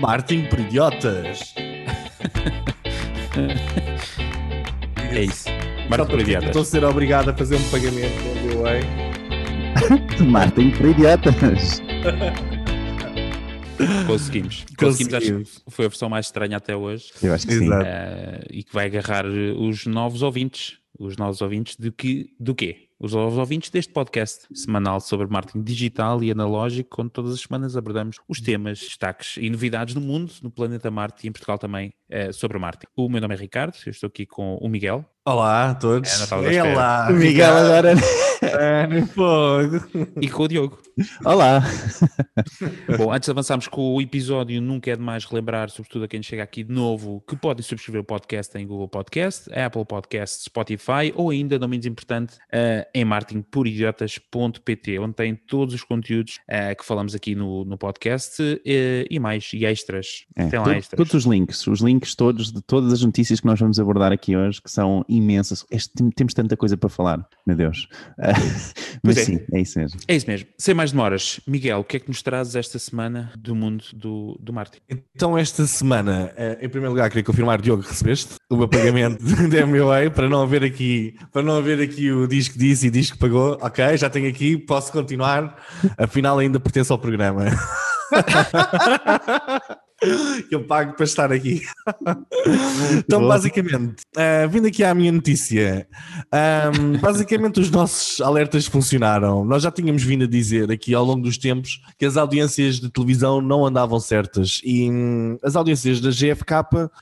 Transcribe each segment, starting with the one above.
Martin por idiotas. É isso. Martin por idiotas. Estou a ser obrigado a fazer um pagamento no MBWay. Martin para idiotas. Conseguimos. Conseguimos, acho Conseguimos. que foi a versão mais estranha até hoje. Eu acho que sim. Eh, e que vai agarrar os novos ouvintes. Os novos ouvintes de que, do quê? Os ouvintes deste podcast semanal sobre marketing digital e analógico, onde todas as semanas abordamos os temas, destaques e novidades no mundo, no planeta Marte e em Portugal também eh, sobre marketing. O meu nome é Ricardo, eu estou aqui com o Miguel. Olá a todos. É. Olá, Miguel agora. É, no fogo. E com o Diogo. Olá. Bom, antes de avançarmos com o episódio, nunca é demais relembrar, sobretudo a quem chega aqui de novo, que podem subscrever o podcast em Google Podcast, Apple Podcast, Spotify ou ainda, não menos importante, eh, em marketingporidiotas.pt, onde tem todos os conteúdos eh, que falamos aqui no, no podcast eh, e mais, e extras. É, tem lá extras. todos os links, os links todos de todas as notícias que nós vamos abordar aqui hoje, que são imensas. Este- tem- temos tanta coisa para falar, meu Deus. Mas é. sim, é isso mesmo. É isso mesmo. Sem mais demoras, Miguel, o que é que nos trazes esta semana do mundo do, do marketing? Então, esta semana, eh, em primeiro lugar, queria confirmar, Diogo, recebeste o meu pagamento de MBA para não haver aqui, para não haver aqui o que disse e que pagou. Ok, já tenho aqui, posso continuar. Afinal, ainda pertence ao programa. que eu pago para estar aqui. então, basicamente, eh, vindo aqui à minha notícia, ahm, basicamente os nossos alertas funcionaram. Nós já tínhamos vindo a dizer aqui ao longo dos tempos que as audiências de televisão não andavam certas e hum, as audiências da GFK,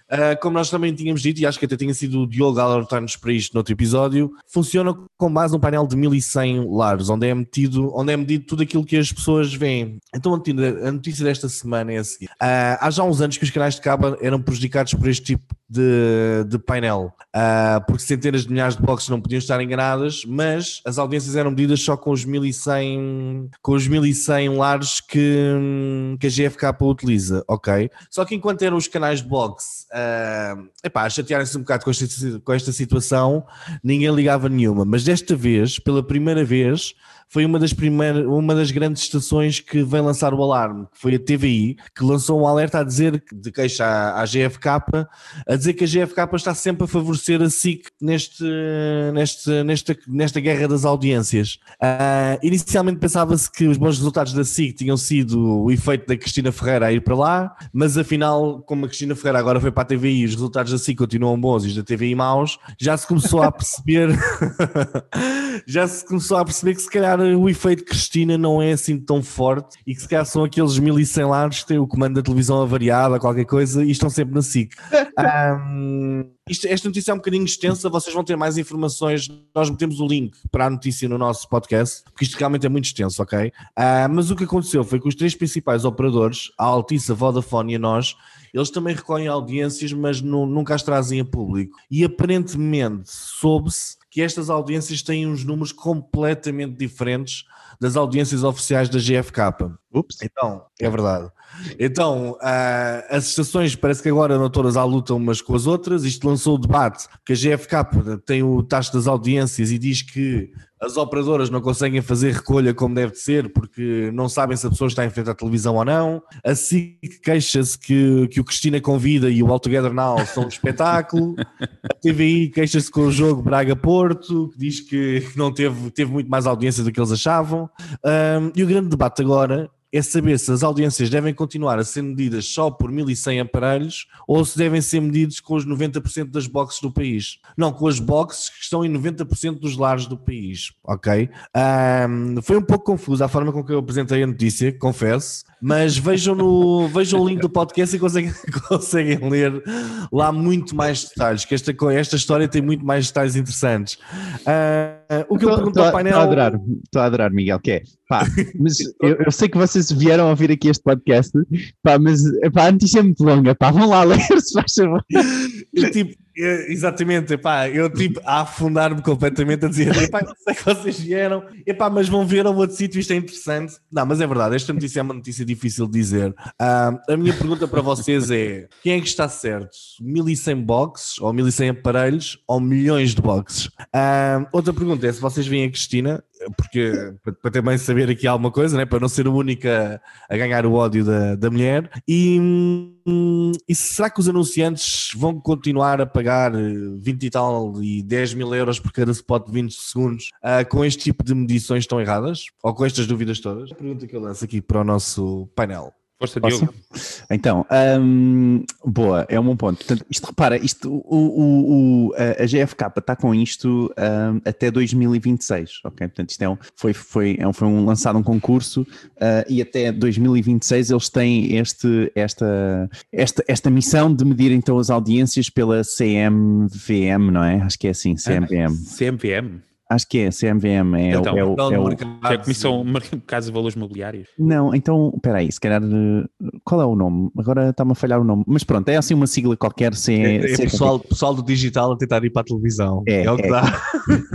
ah, como nós também tínhamos dito, e acho que até tinha sido o Diogo alertar-nos para isto no outro episódio, funcionam com base num painel de 1100 lares, onde é, metido, onde é medido tudo aquilo que as pessoas veem. Então a notícia- desta semana é a seguinte. Ah, há já uns anos que os canais de cabo eram prejudicados por este tipo de, de painel, Ah, porque centenas de milhares de boxes não podiam estar enganadas, mas as audiências eram medidas só com os 1100, com os 1100 lares que, que a GFK utiliza, ok? Só que enquanto eram os canais de box ah, epá, a chatearem-se um bocado com esta, com esta situação, ninguém ligava nenhuma, mas desta vez, pela primeira vez, foi uma das primeiras, uma das grandes estações que vem lançar o alarme, que foi a TVI, que lançou um alerta a dizer de queixa à, à GFK, a dizer que a GFK está sempre a favorecer a SIC neste, neste, nesta, nesta guerra das audiências. Ah, inicialmente pensava-se que os bons resultados da SIC tinham sido o efeito da Cristina Ferreira a ir para lá, mas afinal, como a Cristina Ferreira agora foi para a TVI e os resultados da SIC continuam bons e os da TVI maus, já se começou a perceber já se começou a perceber que se calhar o efeito Cristina não é assim tão forte e que se calhar são aqueles 1100 lares que têm o comando da televisão avariada, qualquer coisa, e estão sempre na SIC. Ahm, isto- esta notícia é um bocadinho extensa, vocês vão ter mais informações. Nós metemos o link para a notícia no nosso podcast, porque isto realmente é muito extenso, ok? Ah, mas o que aconteceu foi que os três principais operadores, a Altice, a Vodafone e a nós, eles também recolhem audiências, mas nu- nunca as trazem a público. E aparentemente soube-se que estas audiências têm uns números completamente diferentes das audiências oficiais da GFK. Ups. Então, é verdade. Então, ah, as estações parece que agora não todas à luta umas com as outras. Isto lançou o debate que a GFK tem o taxa das audiências e diz que as operadoras não conseguem fazer recolha como deve de ser porque não sabem se a pessoa está em frente à televisão ou não. A SIC queixa-se que, que o Cristina Convida e o All Together Now são um espetáculo. A TVI queixa-se com o jogo Braga-Porto, que diz que não teve, teve muito mais audiência do que eles achavam. Um, e o grande debate agora é saber se as audiências devem continuar a ser medidas só por 1100 aparelhos ou se devem ser medidos com os 90% das boxes do país. Não, com as boxes que estão em 90% dos lares do país, ok? Um, foi um pouco confuso a forma com que eu apresentei a notícia, confesso, mas vejam, no, vejam o link do podcast e conseguem, conseguem ler lá muito mais detalhes, que esta, esta história tem muito mais detalhes interessantes. Ah, o que eu pergunto ao painel... Estou a adorar, estou a adorar, Miguel, que é, pá, mas eu, eu sei que vocês vieram ouvir aqui este podcast, pá, mas pá, a notícia é muito longa, pá, vão lá ler, se faz favor. Eu, tipo, é, exatamente, epá, eu tipo a afundar-me completamente a dizer, epá, eu sei que vocês vieram, epá, mas vão ver a outro sítio, isto é interessante. Não, mas é verdade, esta notícia é uma notícia difícil de dizer. Ah, a minha pergunta para vocês é, quem é que está certo? 1100 boxes, ou 1100 aparelhos, ou milhões de boxes? Ah, outra pergunta é, se vocês veem a Cristina, porque para, também saber aqui alguma coisa, né? para não ser a única a ganhar o ódio da, da mulher. E, e será que os anunciantes vão continuar a pagar 20 e tal e 10 mil euros por cada spot de 20 segundos uh, com este tipo de medições tão erradas? Ou com estas dúvidas todas? A pergunta que eu lanço aqui para o nosso painel. Força, Diogo. Então, um, boa, é um bom ponto. Portanto, isto repara, isto, o, o, o a GFK está com isto um, até 2026, ok? Portanto, isto é um, foi, foi, é um, foi um, lançado um concurso uh, e até 2026 eles têm este, esta, esta, esta missão de medir então as audiências pela CMVM, não é? Acho que é assim, CMVM. CMVM? Acho que é, CMVM é, então, é, o, é, o, é a Comissão Mercado de Valores Mobiliários. Não, então, espera aí, se calhar, qual é o nome? Agora está-me a falhar o nome, mas pronto, é assim uma sigla qualquer. Se, é, é, é pessoal, pessoal do digital a tentar ir para a televisão. É, é o que dá.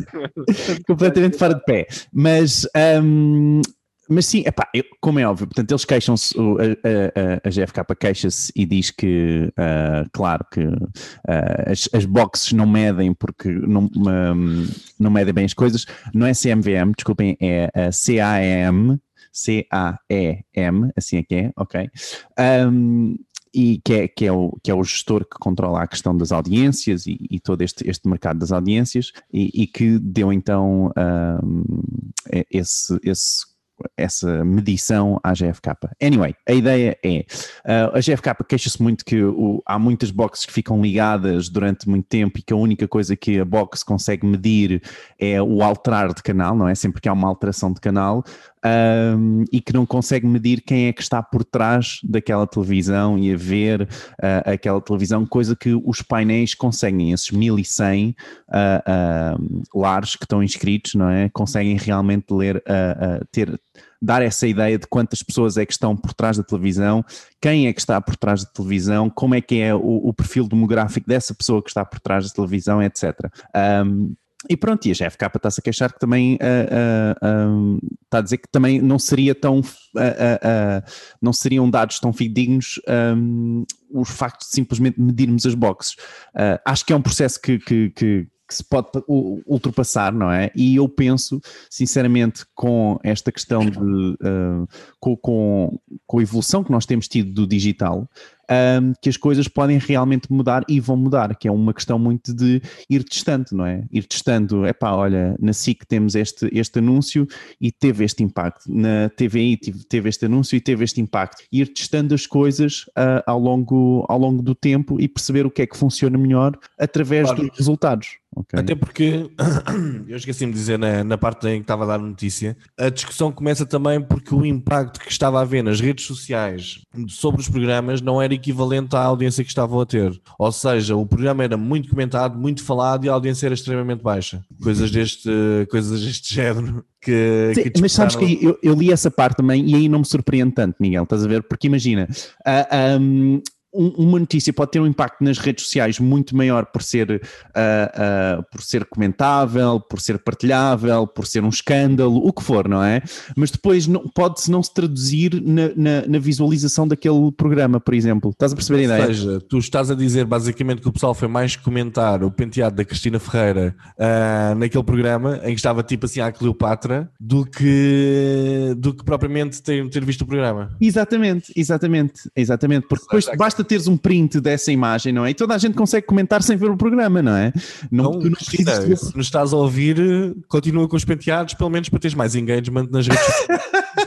Completamente fora de pé. Mas um, mas sim, epá, eu, como é óbvio, portanto, eles queixam-se, a, a, a, GFK queixa-se e diz que, uh, claro, que uh, as, as boxes não medem porque não, um, não medem bem as coisas. Não é CMVM, desculpem, é a CAEM, C-A-E-M, assim é que é, ok? Um, e que é, que, é o, que é o gestor que controla a questão das audiências e, e todo este, este mercado das audiências e, e que deu então um, esse, esse essa medição à GFK. Anyway, a ideia é, uh, a GFK queixa-se muito que o, há muitas boxes que ficam ligadas durante muito tempo e que a única coisa que a box consegue medir é o alterar de canal, não é? Sempre que há uma alteração de canal, um, e que não consegue medir quem é que está por trás daquela televisão e a ver uh, aquela televisão, coisa que os painéis conseguem, esses 1100 uh, uh, lares que estão inscritos, não é? Conseguem realmente ler, ter dar essa ideia de quantas pessoas é que estão por trás da televisão, quem é que está por trás da televisão, como é que é o, o perfil demográfico dessa pessoa que está por trás da televisão, etc. Um, e pronto, e a GFK está-se a queixar que também uh, uh, uh, está a dizer que também não seria tão não seriam dados tão fidedignos um, os factos de simplesmente medirmos as boxes. acho que é um processo que, que, que que se pode ultrapassar, não é? E eu penso, sinceramente, com esta questão de. Com, com, com, a evolução que nós temos tido do digital, um, que as coisas podem realmente mudar e vão mudar, que é uma questão muito de ir testando, não é? Ir testando, é pá, olha, na SIC temos este, este anúncio e teve este impacto, na TVI teve este anúncio e teve este impacto. Ir testando as coisas uh, ao, longo, ao longo do tempo e perceber o que é que funciona melhor através claro. dos resultados. Okay. Até porque, eu esqueci-me de dizer na, na parte em que estava a dar notícia, a discussão começa também porque o impacto que estava a haver nas redes sociais sobre os programas não era equivalente à audiência que estavam a ter. Ou seja, o programa era muito comentado, muito falado e a audiência era extremamente baixa. Coisas deste, coisas deste género. Que, Sim, que mas sabes que eu, eu, li essa parte também e aí não me surpreende tanto, Miguel, estás a ver? Porque imagina, uh, ah, um, uma notícia pode ter um impacto nas redes sociais muito maior por ser, uh, uh, por ser comentável, por ser partilhável, por ser um escândalo, o que for, não é? Mas depois pode-se não se traduzir na, na, na, visualização daquele programa, por exemplo. Estás a perceber a ideia? Ou seja, tu estás a dizer basicamente que o pessoal foi mais comentar o penteado da Cristina Ferreira uh, naquele programa em que estava tipo assim à Cleopatra do que, do que propriamente ter, ter visto o programa. Exatamente, exatamente, exatamente. Porque depois basta basta teres um print dessa imagem, não é? E toda a gente consegue comentar sem ver o programa, não é? Não, não, não precisas... Se nos estás a ouvir, continua com os penteados, pelo menos para teres mais engagement nas redes sociais.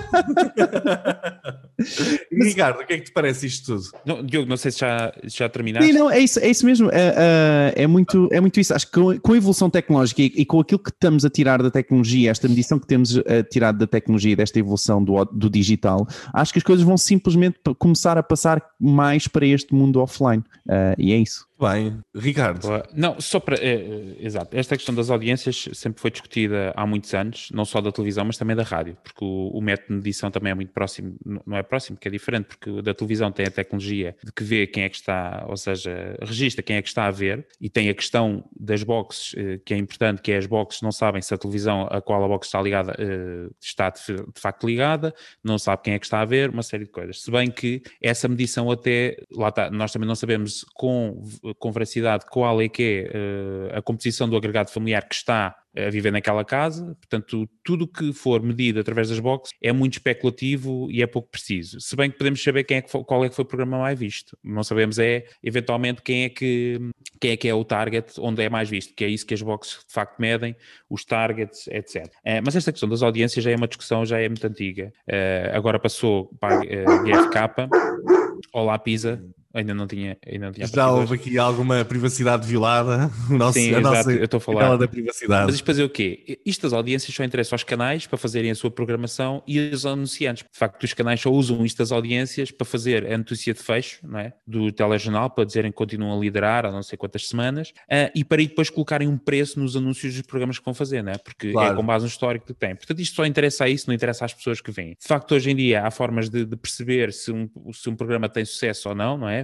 Ricardo, o que é que te parece isto tudo? Não, Diogo, não sei se já, já terminaste. Sim, não, é isso, é isso mesmo. É, é, é muito, é muito isso. Acho que com, com a evolução tecnológica e, e, com aquilo que estamos a tirar da tecnologia, esta medição que temos a tirar da tecnologia, desta evolução do, do digital, acho que as coisas vão simplesmente começar a passar mais para este mundo offline. Uh, e é isso. Bem, Ricardo. Não, só para. É, é, exato. Esta questão das audiências sempre foi discutida há muitos anos, não só da televisão, mas também da rádio, porque o, o método de medição também é muito próximo, não é próximo, que é diferente, porque da televisão tem a tecnologia de que vê quem é que está, ou seja, registra quem é que está a ver, e tem a questão das boxes, eh, que é importante, que é as boxes não sabem se a televisão a qual a box está ligada eh, está de, de facto ligada, não sabe quem é que está a ver, uma série de coisas. Se bem que essa medição até, lá está, nós também não sabemos com com veracidade qual é que é uh, a composição do agregado familiar que está a viver naquela casa, portanto, tudo que for medido através das boxes é muito especulativo e é pouco preciso. Se bem que podemos saber quem é que foi, qual é que foi o programa mais visto. Não sabemos é, eventualmente, quem é que, quem é, que é o target onde é mais visto, que é isso que as boxes de facto medem, os targets, etc. É, mas esta questão das audiências já é uma discussão, já é muito antiga. É, agora passou para a GFK, Olá Pisa, Ainda não tinha. Ainda não tinha Já houve aqui alguma privacidade violada? O nosso, Sim, a exato, nossa, eu estou a falar. da privacidade. Mas isto fazer o quê? Isto das audiências só interessa aos canais para fazerem a sua programação e aos anunciantes. De facto, os canais só usam isto das audiências para fazer a notícia de fecho não é? do telejornal, para dizerem que continuam a liderar há não sei quantas semanas, uh, e para aí depois colocarem um preço nos anúncios dos programas que vão fazer, não é? porque é claro. é com base no histórico que tem. Portanto, isto só interessa a isso, não interessa às pessoas que vêm. De facto, hoje em dia há formas de, de perceber se um, se um programa tem sucesso ou não, não é?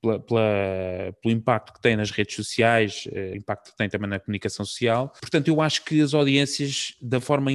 pela, pela, pelo impacto que tem nas redes sociais, uh, impacto que tem também na comunicação social. Portanto, eu acho que as audiências, da forma,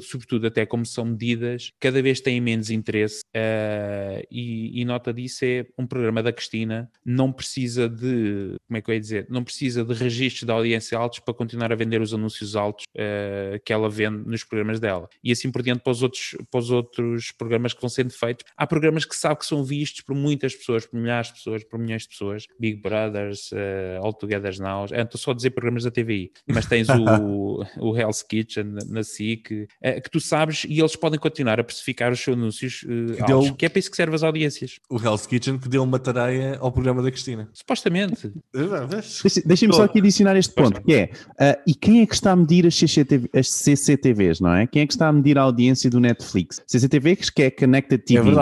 sobretudo até como são medidas, cada vez têm menos interesse uh, e, e, nota disso é um programa da Cristina não precisa de, como é que eu ia dizer, não precisa de registros de audiência altos para continuar a vender os anúncios altos uh, que ela vende nos programas dela. E assim por diante para os outros, para os outros programas que vão sendo feitos. Há programas que sabe que são vistos por muitas pessoas, por milhares de pessoas, por milhares milhões de pessoas, Big Brothers, uh, All Together Now, estou só a dizer programas da TVI, mas tens o, o Hell's Kitchen na SIC, uh, que tu sabes e eles podem continuar a precificar os seus anúncios uh, que, deu, que é para isso que serve as audiências. O Hell's Kitchen que deu uma tareia ao programa da Cristina. Supostamente. Deixem-me só aqui adicionar este ponto, que é, uh, e quem é que está a medir as, CCTV, as CCTVs, não é? Quem é que está a medir a audiência do Netflix? CCTVs que é Connected TV, é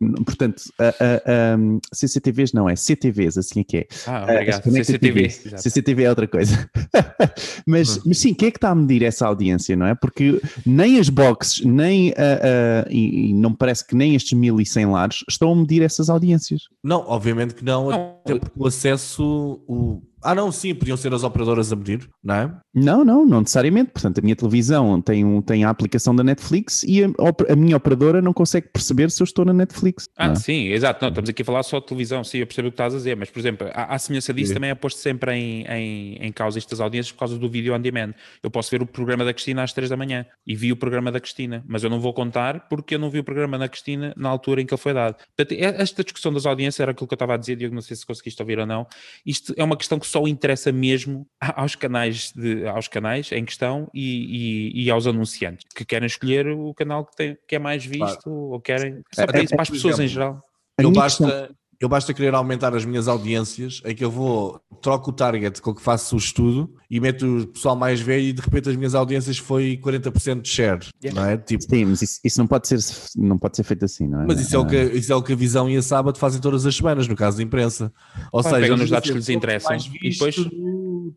verdade. Mas, portanto, uh, um, CCTVs não, é CTVs, assim é que é. Ah, obrigado. CCTV. CCTV é outra coisa. mas, hum. mas sim, quem é que está a medir essa audiência, não é? Porque nem as boxes, nem, uh, e, e, não parece que nem estes 1100 lares estão a medir essas audiências. Não, obviamente que não, não. até porque o acesso, o, ah, não, sim, podiam ser as operadoras a medir, não é? Não, não, não necessariamente. Portanto, a minha televisão tem, um, tem a aplicação da Netflix e a, a minha operadora não consegue perceber se eu estou na Netflix. Ah, é? sim, exato. Não, estamos aqui a falar só de televisão, sim, eu percebo o que estás a dizer, mas, por exemplo, a, a semelhança disso sim. também é posto sempre em, em, em causa estas audiências por causa do vídeo on demand. Eu posso ver o programa da Cristina às 3 da manhã e vi o programa da Cristina, mas eu não vou contar porque eu não vi o programa da Cristina na altura em que ele foi dado. Portanto, esta discussão das audiências era aquilo que eu estava a dizer, Diego, não sei se conseguiste ouvir ou não. Isto é uma questão que só interessa mesmo aos canais, de, aos canais em questão e, e, e, aos anunciantes que querem escolher o canal que, tem, que é mais visto claro. ou querem. Só para, é, isso, para as pessoas exemplo, em geral. Eu basta, eu basta querer aumentar as minhas audiências, é que eu vou, troco o target com o que faço o estudo e meto o pessoal mais velho e de repente as minhas audiências foi 40% de share, yeah. não é? Tipo, Sim, mas isso, isso, não, pode ser, não pode ser feito assim, não é? Mas isso é, o que, isso é o que a Visão e a Sábado fazem todas as semanas, no caso da imprensa. Ou seja, pegam nos dados que lhes interessam e depois...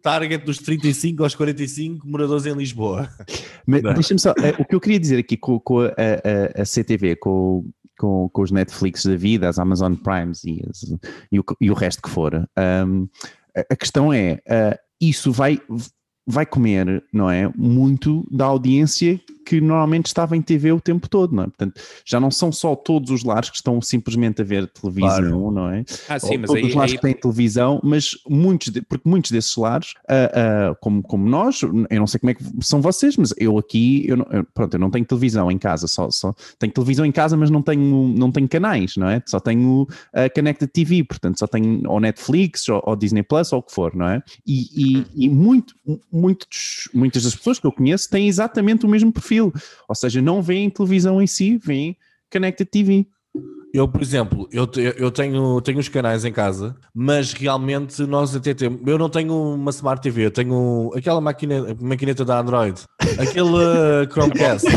target dos 35 aos 45 moradores em Lisboa. Mas deixa-me só, eh, o que eu queria dizer aqui com, com a, a, a CTV, com com, com os Netflix da vida, as Amazon Primes e, as, e, o, e o resto que for. Um, a, questão é, uh, isso vai, vai comer, não é? Muito da audiência que normalmente estava em TV o tempo todo, não é? Portanto, já não são só todos os lares que estão simplesmente a ver televisão, claro. não é? Ah, sim, mas todos aí, os lares aí... que têm televisão, mas muitos, de, porque muitos desses lares, uh, uh, como, como nós, eu não sei como é que são vocês, mas eu aqui, eu, não, eu, pronto, eu não tenho televisão em casa, só, só tenho televisão em casa, mas não tenho, não tenho canais, não é? Só tenho a uh, Connected TV, portanto, só tenho ou Netflix ou, ou Disney Plus ou o que for, não é? E, e, e muito, muitos, muitas das pessoas que eu conheço têm exatamente o mesmo perfil, ou seja, não veem televisão em si, veem Connected TV. Eu, por exemplo, eu, eu tenho, tenho os canais em casa, mas realmente nós até temos. Eu não tenho uma Smart TV, eu tenho aquela máquina, maquineta da Android, aquele Chromecast,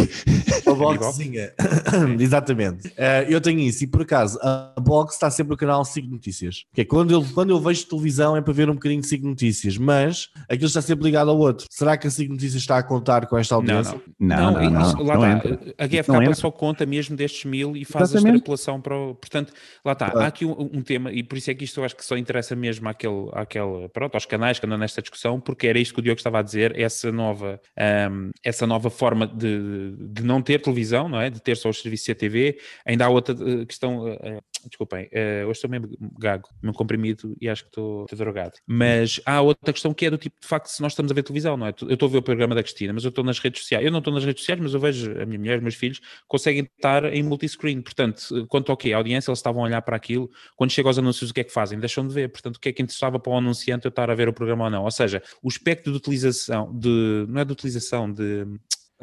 a boxzinha. Exatamente. Uh, eu tenho isso e por acaso a box está sempre no canal 5 Notícias. Que é quando eu, quando eu vejo televisão é para ver um bocadinho de 5 Notícias, mas aquilo está sempre ligado ao outro. Será que a 5 Notícias está a contar com esta audiência? Não, não. não, não, não, lá não está. A GFK só conta mesmo destes mil e faz Exatamente. a extrapolação para o. Portanto, lá está. Há aqui um, um, tema, e por isso é que isto eu acho que só interessa mesmo àquele, àquele, pronto, aos canais que andam nesta discussão, porque era isto que o Diogo estava a dizer, essa nova, um, essa nova forma de, de não ter televisão, não é? De ter só os serviços de TV. Ainda há outra eh, questão. Desculpem, uh, hoje estou mesmo gago, mesmo comprimido e acho que estou, drogado. Mas há outra questão que é do tipo, de facto, se nós estamos a ver televisão, não é? Eu estou a ver o programa da Cristina, mas eu estou nas redes sociais. Eu não estou nas redes sociais, mas eu vejo a minha mulher, os meus filhos conseguem estar em multiscreen. Portanto, quanto ao quê? A audiência, eles estavam a olhar para aquilo. Quando chega aos anúncios, o que é que fazem? Deixam de ver. Portanto, o que é que interessava para o anunciante eu estar a ver o programa ou não? Ou seja, o espectro de utilização, de, não é de utilização, de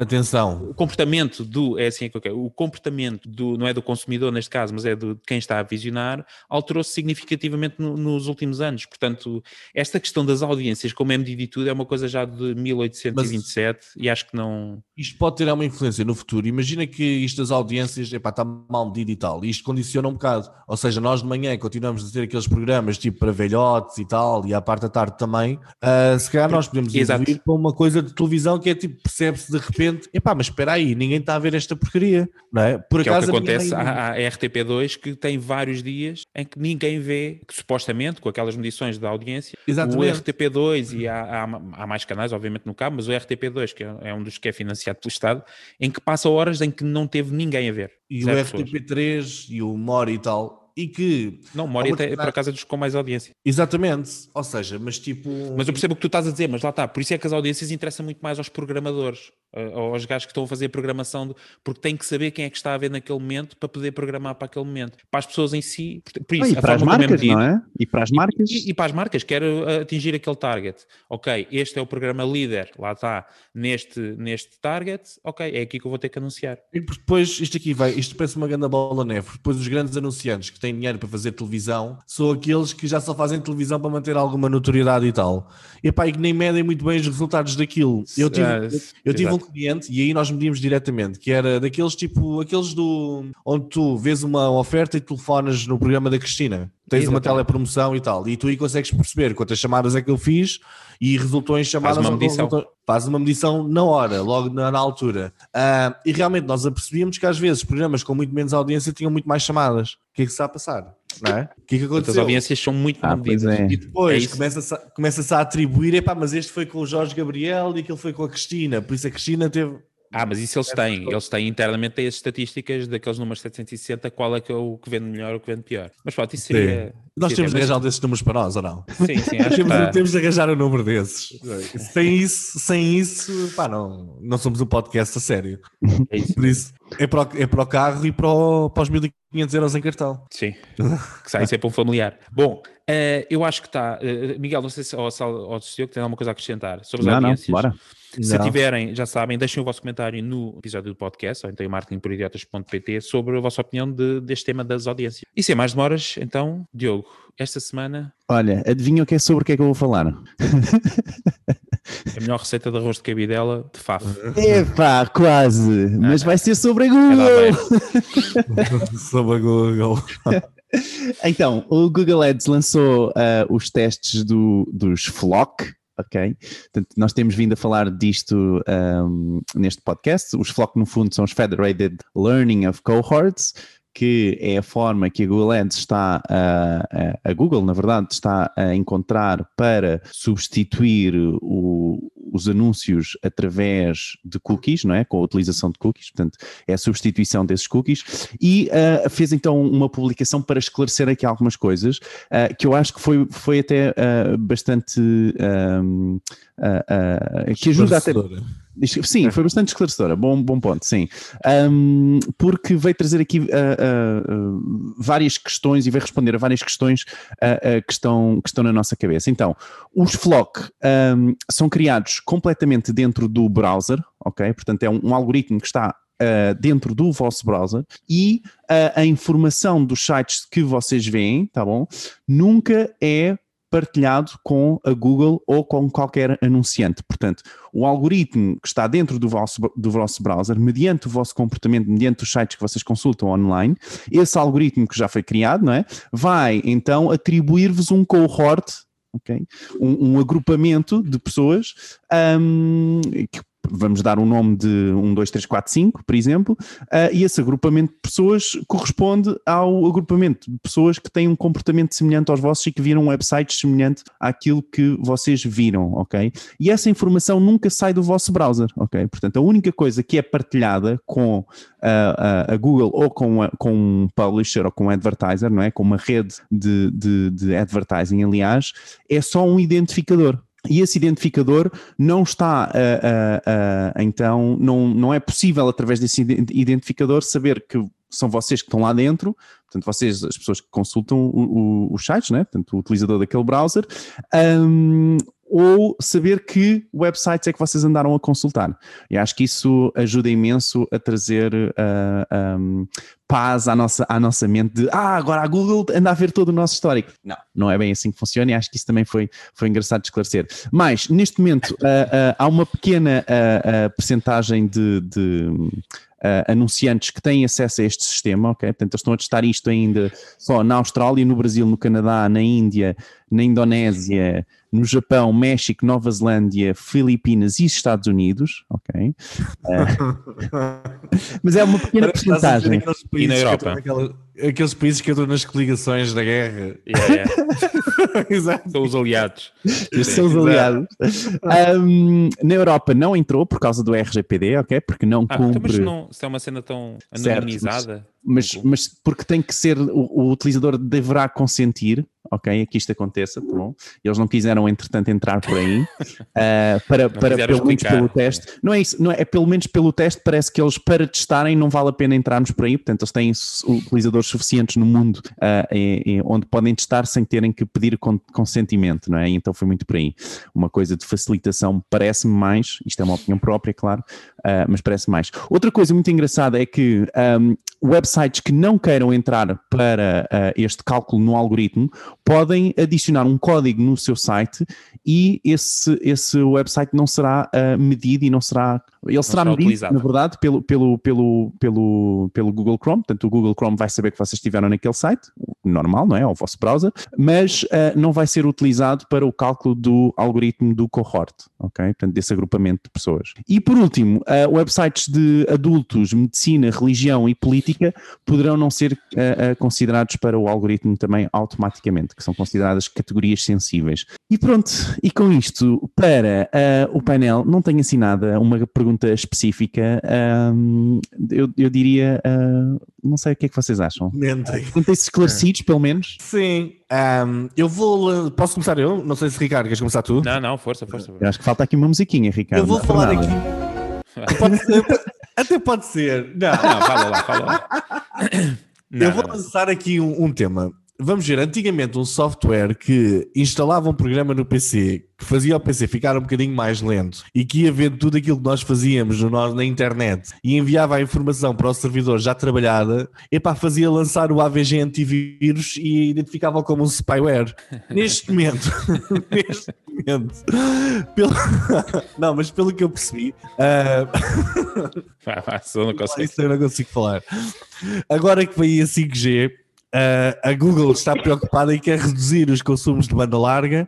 Atenção. O comportamamento do, é assim que eu quero, o comportamento do, não é do consumidor neste caso, mas é de quem está a visionar, alterou-se significativamente no, nos últimos anos. Portanto, esta questão das audiências como é medida e tudo é uma coisa já de 1827 mas, e acho que não... Isto pode ter uma influência no futuro. Imagina que isto das audiências, epá, está mal medido e tal, e isto condiciona um bocado. Ou seja, nós de manhã continuamos a ter aqueles programas tipo para velhotes e tal, e à parte da tarde também, uh, se calhar nós podemos ir para uma coisa de televisão que é tipo, percebe-se de repente epá, mas espera aí, ninguém está a ver esta porcaria, não é? Por que acaso, é o que acontece à, RTP2 que tem vários dias em que ninguém vê, que supostamente, com aquelas medições da audiência, Exatamente. o RTP2 e há, há, há, mais canais, obviamente, no cabo, mas o RTP2, que é, é um dos que é financiado pelo Estado, em que passa horas em que não teve ninguém a ver. E o RTP3 e o Mori e tal, e que. Não, Mori é para casa dos com mais audiência. Exatamente, ou seja, mas tipo. Mas eu percebo o que tu estás a dizer, mas lá está, por isso é que as audiências interessam muito mais aos programadores, aos gajos que estão a fazer a programação, de, porque têm que saber quem é que está a ver naquele momento para poder programar para aquele momento. Para as pessoas em si, por isso, ah, e para as é marcas, é não é? E para as marcas. E, e, e, para as marcas, quero atingir aquele target. Ok, este é o programa líder, lá está, neste, neste target, ok, é aqui que eu vou ter que anunciar. E depois, isto aqui vai, isto parece uma grande bola neve, depois os grandes anunciantes que têm dinheiro para fazer televisão são aqueles que já só fazem televisão para manter alguma notoriedade e tal. E, pá, e que nem medem muito bem os resultados daquilo. Eu tive, ah, eu tive um cliente e aí nós medimos diretamente, que era daqueles tipo, aqueles do onde tu vês uma oferta e telefonas no programa da Cristina. Tens Exatamente. uma telepromoção e tal, e tu aí consegues perceber quantas chamadas é que eu fiz e resultou em chamadas. Faz uma medição. faz uma medição na hora, logo na, na altura. Uh, e realmente nós apercebíamos que às vezes programas com muito menos audiência tinham muito mais chamadas. O que é que se está a passar? Não é? O que é que aconteceu? As audiências são muito ah, medidas. É. E depois é começa-se a, começa a atribuir, epá, mas este foi com o Jorge Gabriel e aquele foi com a Cristina, por isso a Cristina teve ah, mas isso eles têm. Eles têm internamente têm as estatísticas daqueles números 760, qual é que é o que vende melhor ou o que vende pior. Mas pronto, isso seria. Sim. Nós temos de arranjar um desses números para nós, ou não? Sim, sim. Acho temos, tá. temos de arranjar um número desses. sem isso, sem isso pá, não, não somos um podcast a sério. É isso. Por isso, é para, o, é para o carro e para, o, para os 1500 euros em cartão. Sim, que sai sempre um familiar. Bom, uh, eu acho que está. Uh, Miguel, não sei se ou, ou, o senhor que tem alguma coisa a acrescentar sobre as não, audiências. Não, bora. Se não. tiverem, já sabem, deixem o vosso comentário no episódio do podcast, ou então em marketingporidiotas.pt, sobre a vossa opinião de, deste tema das audiências. E sem mais demoras, então, Diogo, esta semana. Olha, adivinha o que é sobre o que é que eu vou falar? A melhor receita de arroz de cabidela de Faf. Epá, quase. Mas vai ser sobre a Google. sobre a Google. então, o Google Ads lançou uh, os testes do, dos Flock, ok? Portanto, nós temos vindo a falar disto um, neste podcast. Os FLOC, no fundo, são os Federated Learning of Cohorts, que é a forma que a Google Ads está a, a, Google, na verdade, está a encontrar para substituir o, os anúncios através de cookies, não é? Com a utilização de cookies, portanto, é a substituição desses cookies, e uh, fez então uma publicação para esclarecer aqui algumas coisas uh, que eu acho que foi, foi até uh, bastante que ajuda a ter. Sim, foi bastante esclarecedora, bom, bom ponto, sim. Um, porque veio trazer aqui uh, uh, uh, várias questões e veio responder a várias questões que, estão, que estão na nossa cabeça. Então, os Flock um, são criados completamente dentro do browser, ok? Portanto, é um, um algoritmo que está Uh, dentro do vosso browser e uh, a informação dos sites que vocês veem, tá bom? Nunca é partilhado com a Google ou com qualquer anunciante. Portanto, o algoritmo que está dentro do vosso, do vosso browser, mediante o vosso comportamento, mediante os sites que vocês consultam online, esse algoritmo que já foi criado, não é? Vai então atribuir-vos um cohort, ok? Um, um agrupamento de pessoas um, que vamos dar um nome de 1, 2, 3, 4, 5, por exemplo, uh, e esse agrupamento de pessoas corresponde ao agrupamento de pessoas que têm um comportamento semelhante aos vossos e que viram um website semelhante àquilo que vocês viram, ok? E essa informação nunca sai do vosso browser, ok? Portanto, a única coisa que é partilhada com uh, a, a, Google ou com, a, com um publisher ou com um advertiser, não é? Com uma rede de, de, de advertising, aliás, é só um identificador, e esse identificador não está, uh, uh, uh, então, não, não é possível através desse identificador saber que são vocês que estão lá dentro, portanto, vocês, as pessoas que consultam os sites, né? portanto, o utilizador daquele browser, um, ou saber que websites é que vocês andaram a consultar. E acho que isso ajuda imenso a trazer uh, ah, um, paz à nossa, à nossa mente de ah, agora a Google anda a ver todo o nosso histórico. Não, não é bem assim que funciona e acho que isso também foi, foi engraçado de esclarecer. Mas, neste momento, uh, uh, há uma pequena percentagem de, de Uh, anunciantes que têm acesso a este sistema, ok? Portanto, eles estão a testar isto ainda só na Austrália, no Brasil, no Canadá, na Índia, na Indonésia, no Japão, México, Nova Zelândia, Filipinas e Estados Unidos, ok? Uh, mas é uma pequena porcentagem. E na Europa. aqueles países que entram nas coligações da guerra. Yeah, yeah. Exato. São os aliados. são os aliados. Um, na Europa não entrou por causa do RGPD, ok? Porque não ah, cumpre... Mas não, se é uma cena tão anonimizada... Certo, mas, mas, mas, porque tem que ser, o, o utilizador deverá consentir ok, que isto aconteça, tá bom? Eles não quiseram, entretanto, entrar por aí, uh, para, para pelo menos pelo teste. Não é isso, não é, é, pelo menos pelo teste, parece que eles, para testarem, não vale a pena entrarmos por aí, portanto, eles têm utilizadores suficientes no mundo uh, onde podem testar sem terem que pedir consentimento, não é? Então foi muito por aí. Uma coisa de facilitação parece-me mais, isto é uma opinião própria, claro, uh, mas parece mais. Outra coisa muito engraçada é que um, websites que não queiram entrar para este cálculo no algoritmo podem adicionar um código no seu site e esse, esse website não será uh, medido e não será. Ele não será, medido, utilizado. na verdade, pelo, pelo, pelo, pelo, pelo Google Chrome. Portanto, o Google Chrome vai saber que vocês estiveram naquele site, normal, não é? O vosso browser, mas uh, não vai ser utilizado para o cálculo do algoritmo do cohort, ok? Portanto, desse agrupamento de pessoas. E por último, uh, websites de adultos, medicina, religião e política poderão não ser considerados para o algoritmo também automaticamente, que são consideradas categorias sensíveis. E pronto, e com isto, para uh, o painel, não tenho assim nada, uma pergunta específica. Um, eu, eu, diria, uh, não sei o que é que vocês acham. Mentem. Sentem-se esclarecidos, pelo menos? Sim. Um, eu vou. Posso começar eu? Não sei se Ricardo, queres começar tu? Não, não, força, força. Eu acho que falta aqui uma musiquinha, Ricardo. Eu vou falar aqui. pode ser, até pode ser. Não, não fala lá, fala lá. Não, eu vou lançar aqui um, um tema vamos ver, antigamente um software que instalava um programa no PC, que fazia o PC ficar um bocadinho mais lento e que ia ver tudo aquilo que nós fazíamos no, na internet e enviava a informação para o servidor já trabalhada, epá, fazia lançar o AVG antivírus e identificava como um spyware. neste momento, neste momento, pelo... não, mas pelo que eu percebi, uh... não consigo. Isso eu não consigo falar. Agora que veio a 5G, Uh, a Google está preocupada e quer reduzir os consumos de banda larga,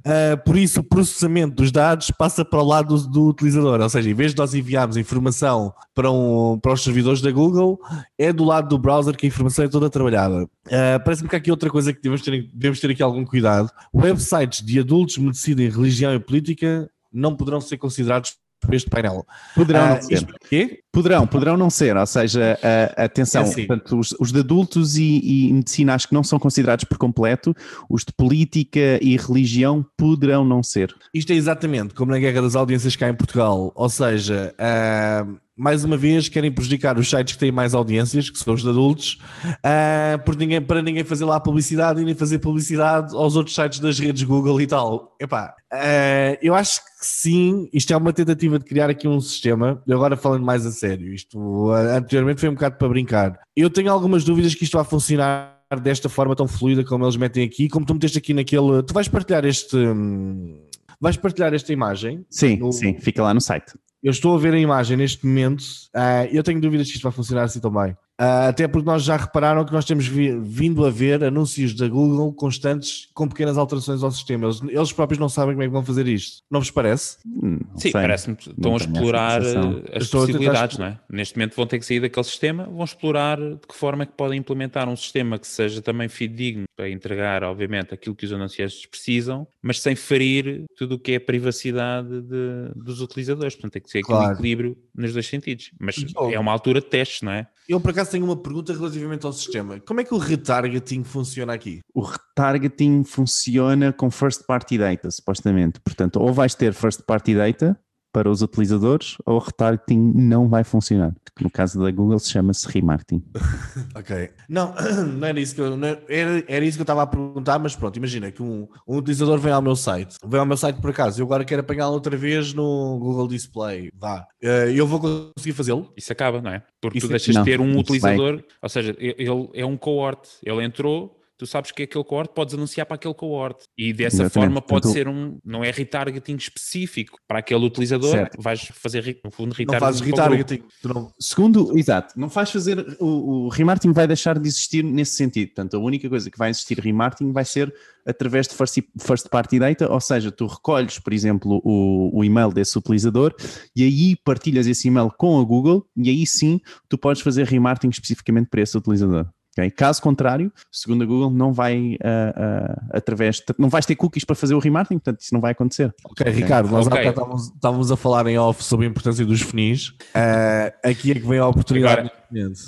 uh, por isso o processamento dos dados passa para o lado do, do, utilizador, ou seja, em vez de nós enviarmos informação para, um, para os servidores da Google, é do lado do browser que a informação é toda trabalhada. Uh, Parece-me que há aqui outra coisa que devemos ter, devemos ter aqui algum cuidado. Websites de adultos, medicina, religião e política não poderão ser considerados por este painel. Poderão não ser. Quê? Poderão, poderão não ser, ou seja, atenção, é assim. portanto, os, os, de adultos e, e, medicina acho que não são considerados por completo, os de política e religião poderão não ser. Isto é exatamente como na Guerra das Audiências cá em Portugal, ou seja, uh, mais uma vez, querem prejudicar os sites que têm mais audiências, que são os de adultos, uh, por ninguém, para ninguém fazer lá publicidade e nem fazer publicidade aos outros sites das redes Google e tal. Epá, uh, eu acho que sim, isto é uma tentativa de criar aqui um sistema, e agora falando mais a sério, isto anteriormente foi um bocado para brincar. Eu tenho algumas dúvidas que isto vai funcionar desta forma tão fluida como eles metem aqui, como tu meteste aqui naquele. Tu vais partilhar este. Hum, vais partilhar esta imagem? Sim, no... sim, fica lá no site. Eu estou a ver a imagem neste momento. Uh, eu tenho dúvidas se isto vai funcionar assim também. Uh, até porque nós já repararam que nós temos vi vindo a ver anúncios da Google constantes com pequenas alterações ao sistema. Eles, eles próprios não sabem como é que vão fazer isto. Não vos parece? Hum, Sim, parece-me que estão a explorar eh, as possibilidades, não é? Neste momento vão ter que sair daquele sistema, vão explorar de que forma é que podem implementar um sistema que seja também fidedigno para entregar, obviamente, aquilo que os anunciantes precisam, mas sem ferir tudo o que é a privacidade de, dos utilizadores. Portanto, tem que ser claro. um equilíbrio nos dois sentidos. Mas é uma altura de testes, não é? Eu, por acaso, tenho uma pergunta relativamente ao sistema. Como é que o retargeting funciona aqui? O retargeting funciona com first party data, supostamente. Portanto, ou vais ter first party data para os utilizadores ou o retargeting não vai funcionar. No caso da Google se chama-se remarketing. ok. Não, não era isso que eu, era, era isso que eu estava a perguntar, mas pronto, imagina que um, um utilizador vem ao meu site, vem ao meu site por acaso, eu agora quero apanhá-lo outra vez no Google Display, vá. Eh, eu vou conseguir fazê-lo? Isso acaba, não é? Porque isso tu deixas de ter um utilizador, vai. ou seja, ele é um cohort, ele entrou tu sabes que aquele cohort podes anunciar para aquele cohort e dessa Exatamente. forma pode ser um, não é retargeting específico para aquele utilizador, certo. vais fazer no fundo retargeting. Não fazes retargeting. Não... Segundo, exato, não faz fazer, o, o remarketing vai deixar de existir nesse sentido, portanto a única coisa que vai existir remarketing vai ser através de first, first party data, ou seja, tu recolhes, por exemplo, o, o e-mail desse utilizador e aí partilhas esse e-mail com a Google e aí sim tu podes fazer remarketing especificamente para esse utilizador. Okay? Caso contrário, segundo a Google, não vai uh, uh, através, não vais ter cookies para fazer o remarketing, portanto isso não vai acontecer. Ok, okay. Ricardo, nós okay. estávamos, estávamos, a falar em off sobre a importância dos funis. Uh, aqui é que vem a oportunidade. Agora,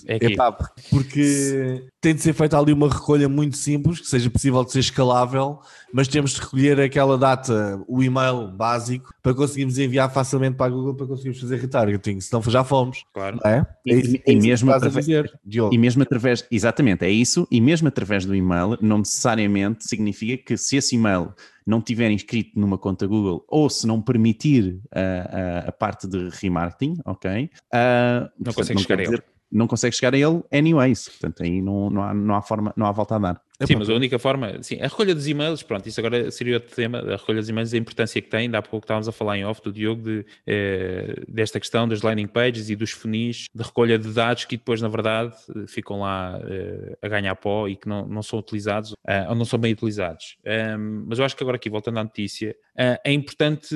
é Epá, porque tem de ser feita ali uma recolha muito simples, que seja possível de ser escalável, mas temos de recolher aquela data, o e-mail básico, para conseguirmos enviar facilmente para a Google para conseguirmos fazer retargeting, senão já fomos. Claro. É? E, é isso, e, é mesmo através, dizer, e mesmo através, exatamente, é isso, e mesmo através do e-mail, não necessariamente significa que se esse e-mail não tiver inscrito numa conta Google ou se não permitir a, a, a parte de remarketing, ok? Uh, não consegue chegar a ele não consegue chegar a ele anyways. Portanto, aí não, não, há, não há forma, não há volta a dar. Sim, mas a única forma, sim, a recolha dos e-mails, pronto, isso agora seria outro tema, a recolha dos e-mails, a importância que tem, dá pouco estávamos a falar em off do Diogo, de, eh, desta questão das landing pages e dos funis de recolha de dados que depois, na verdade, ficam lá eh, a ganhar pó e que não, não são utilizados, eh, ou não são bem utilizados. Um, mas eu acho que agora aqui, voltando à notícia, é importante,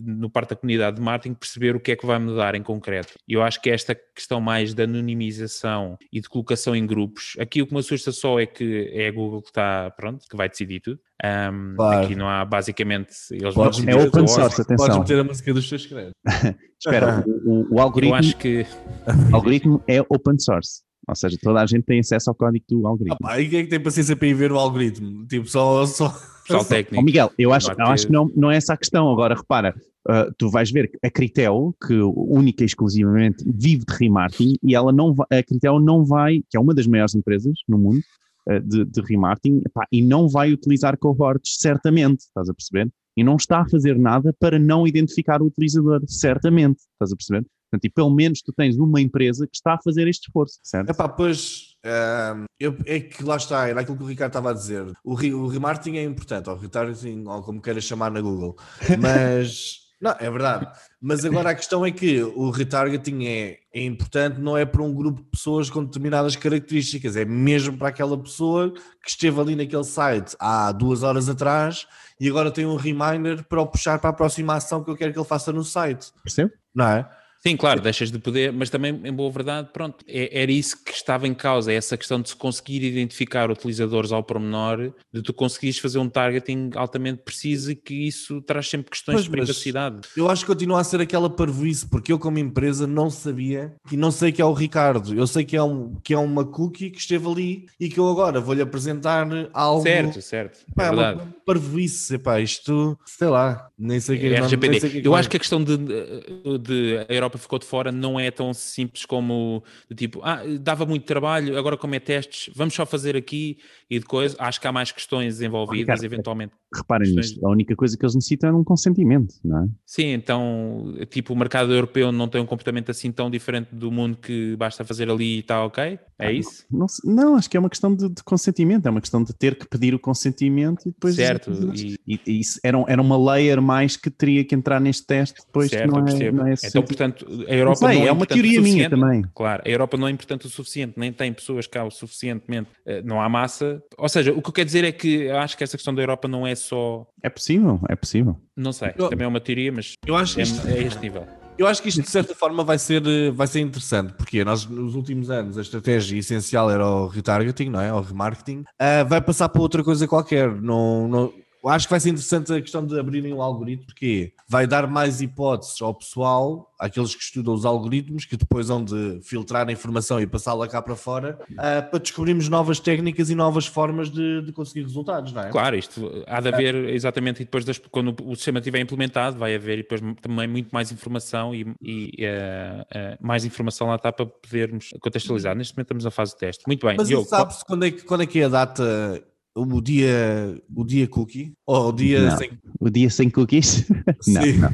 no parte da comunidade de marketing, perceber o que é que vai mudar em concreto. E eu acho que esta questão mais da anonimização e de colocação em grupos, aqui o que me assusta só é que é Google que está, pronto, que vai decidir tudo. Um, claro. Aqui não há basicamente. Eles Podes vão é open source, atenção. Podes meter a música dos teus créditos. Espera, o, o, algoritmo. Eu acho que. O algoritmo é open source. Ou seja, toda a gente tem acesso ao código do algoritmo. Ah, pá, e quem é que tem paciência para ir ver o algoritmo? Tipo, só. só... Pessoal técnico. Oh, Miguel, eu acho, eu acho que não, não é essa a questão. Agora, repara, uh, tu vais ver a Critel, que única e exclusivamente vive de remarketing, e ela não vai, a Critel não vai, que é uma das maiores empresas no mundo, uh, de, de remarketing, epá, e não vai utilizar cohorts, certamente, estás a perceber? E não está a fazer nada para não identificar o utilizador, certamente, estás a perceber? Portanto, e pelo menos tu tens uma empresa que está a fazer este esforço, certo? Epá, pois uh, eu, é que lá está, era aquilo que o Ricardo estava a dizer. O, re, o remarketing é importante, ou retargeting, ou como queiras chamar na Google, mas. Não, é verdade. Mas agora a questão é que o retargeting é, é importante, não é para um grupo de pessoas com determinadas características, é mesmo para aquela pessoa que esteve ali naquele site há duas horas atrás e agora tem um reminder para o puxar para a próxima ação que eu quero que ele faça no site. Percebe? Não é? Sim, claro, deixas de poder, mas também, em boa verdade, pronto, é, era isso que estava em causa, é essa questão de se conseguir identificar utilizadores ao pormenor, de tu conseguires fazer um targeting altamente preciso e que isso traz sempre questões de privacidade. Eu acho que continua a ser aquela parvoíce, porque eu como empresa não sabia e não sei que é o Ricardo, eu sei que é, um, que é uma cookie que esteve ali e que eu agora vou-lhe apresentar algo... Certo, certo, é pá, é verdade. Uma parvoíce, epá, isto, sei lá, nem sei que é. RGPD. Que eu acho que a questão de, de a Ficou de fora não é tão simples como tipo, ah, dava muito trabalho, agora como é testes, vamos só fazer aqui e e de coisa. Acho que há mais questões envolvidas, Ricardo, eventualmente. Reparem Questões- nisto, a única coisa que eles necessitam é um consentimento, não é? Sim, então, tipo, o mercado europeu não tem um comportamento assim tão diferente do mundo que basta fazer ali e está ok? É isso? Não, se- não, acho que é uma questão de, de consentimento, é uma questão de ter que pedir o consentimento e depois. Certo, E, e isso era, era uma layer mais que teria que entrar neste teste, depois que certo, não é, não é então, portanto, a Não Europa sei, não é uma importante o teoria minha também. Claro, a Europa não é importante o suficiente, nem tem pessoas cá o suficientemente, eh, não há massa. Ou seja, o que eu quero dizer é que eu acho que essa questão da Europa não é só, É possível, é possível. não sei, Eu- também é uma teoria, mas Eu acho que é, isto, é este nível. eu acho que isto de certa forma vai ser, eh, vai ser interessante, porque nós nos últimos anos a estratégia essencial era o retargeting, não é? O remarketing. Ah, vai passar para outra coisa qualquer. Não, não, eu acho que vai ser interessante a questão de abrirem o algoritmo, porque vai dar mais hipóteses ao pessoal, àqueles que estudam os algoritmos, que depois vão de filtrar a informação e passá-la cá para fora, ah, para descobrirmos novas técnicas e novas formas de, de conseguir resultados, não é? Claro, isto há de haver exatamente, e depois das- quando o sistema estiver implementado, vai haver depois também muito mais informação e, e, eh, eh, mais informação lá está para podermos contextualizar. Neste momento estamos na fase de teste. Muito bem, Mas sabe-se quando é, que, quando é que é a data, o dia, o dia cookie? Ou o dia Não. sem... O dia sem cookies? não, Sim. não.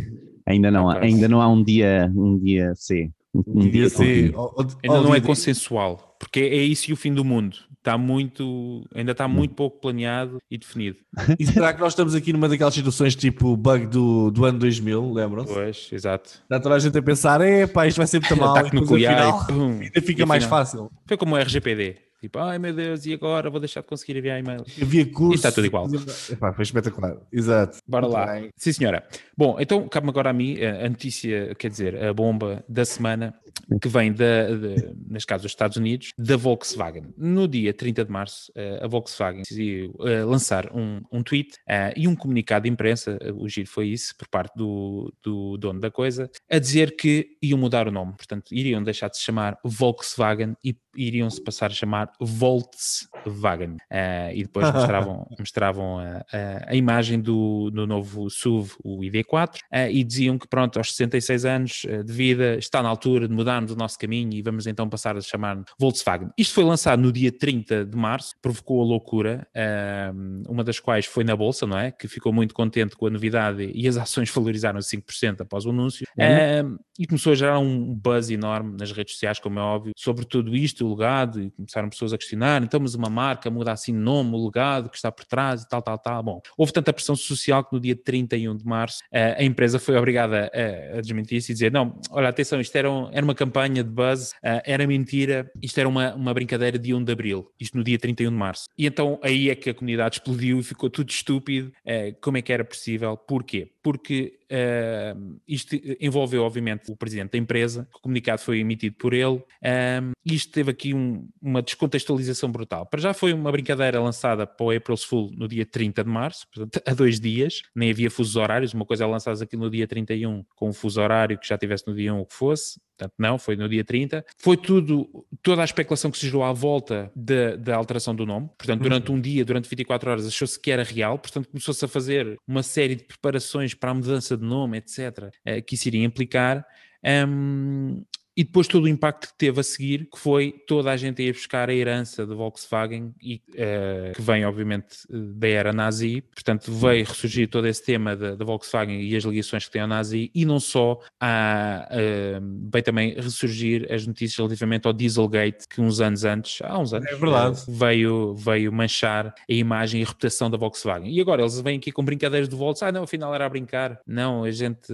Ainda não, há, ainda não há um dia, um dia C. Um, um dia dia C, com- ou- ou- ainda ou não é consensual, porque é isso e o fim do mundo. Está muito, ainda está muito pouco planeado e definido. E será que nós estamos aqui numa daquelas situações tipo o bug do, do ano 2000, lembram-se? Pois, exato. Está toda a gente a pensar, é pá, isto vai ser muito mal. Ataque nuclear afinal, e pum. ainda fica E mais afinal- fácil. Foi como o RGPD. Tipo, ai meu Deus, e agora vou deixar de conseguir enviar e-mail. Havia curso. está tudo igual. Epá, foi espetacular. Exato. Bora Muito lá. bem. Sim, senhora. Bom, então cabe-me agora a mim eh, a notícia, quer dizer, a bomba da semana que vem, da, de, neste caso, dos Estados Unidos, da Volkswagen. No dia 30 de março, eh, a Volkswagen decidiu eh, lançar um, um tweet e um comunicado de imprensa, o giro foi isso, por parte do, do dono da coisa, a dizer que iam mudar o nome. Portanto, iriam deixar de se chamar Volkswagen e iriam se passar a chamar Volkswagen. Eh, e depois mostravam, mostravam a, a, a imagem do, do novo SUV, o ID4, eh, e diziam que, pronto, aos 66 anos eh, de vida, está na altura de mudarmos o nosso caminho e vamos então passar a chamar Volkswagen. Isto foi lançado no dia 30 de março, provocou a loucura, eh, uma das quais foi na Bolsa, não é? Que ficou muito contente com a novidade e as ações valorizaram 5% após o anúncio. Eh, e começou a gerar um buzz enorme nas redes sociais, como é óbvio, sobre tudo isto, o legado, e começaram pessoas a questionar, então, mas uma marca muda assim nome, o legado que está por trás e tal, tal, tal. Bom, houve tanta pressão social que no dia 31 de março eh, a empresa foi obrigada a, a desmentir-se e dizer, não, olha, atenção, isto era, um- era uma campanha de buzz, eh, era mentira, isto era uma, uma brincadeira de 1 de Abril, isto no dia 31 de março. E então aí é que a comunidade explodiu e ficou tudo estúpido, eh, como é que era possível, porquê? Porque eh, isto envolveu, obviamente, o presidente da empresa, o comunicado foi emitido por ele, eh, e isto teve aqui um- uma descontextualização brutal. Para já foi uma brincadeira lançada para o April's Fool no dia 30 de março, portanto, há dois dias, nem havia fusos horários, uma coisa é lançadas aqui no dia 31 com um fuso horário que já tivesse no dia 1 o que fosse, portanto não, foi no dia 30. Foi tudo, toda a especulação que se gerou à volta da, da alteração do nome, portanto durante um dia, durante 24 horas achou-se que era real, portanto começou-se a fazer uma série de preparações para a mudança de nome, etc., eh, que isso iria implicar. Hum, e depois todo o impacto que teve a seguir, que foi toda a gente a ir buscar a herança de Volkswagen, e, eh, que vem obviamente da era nazi, portanto veio ressurgir todo esse tema da, da Volkswagen e as ligações que tem ao nazi, e não só, há, eh, veio também ressurgir as notícias relativamente ao Dieselgate, que uns anos antes, há uns anos, É verdade. eh, veio, veio manchar a imagem e a reputação da Volkswagen. E agora eles vêm aqui com brincadeiras de Volks, ah não, afinal era a brincar, não, a gente,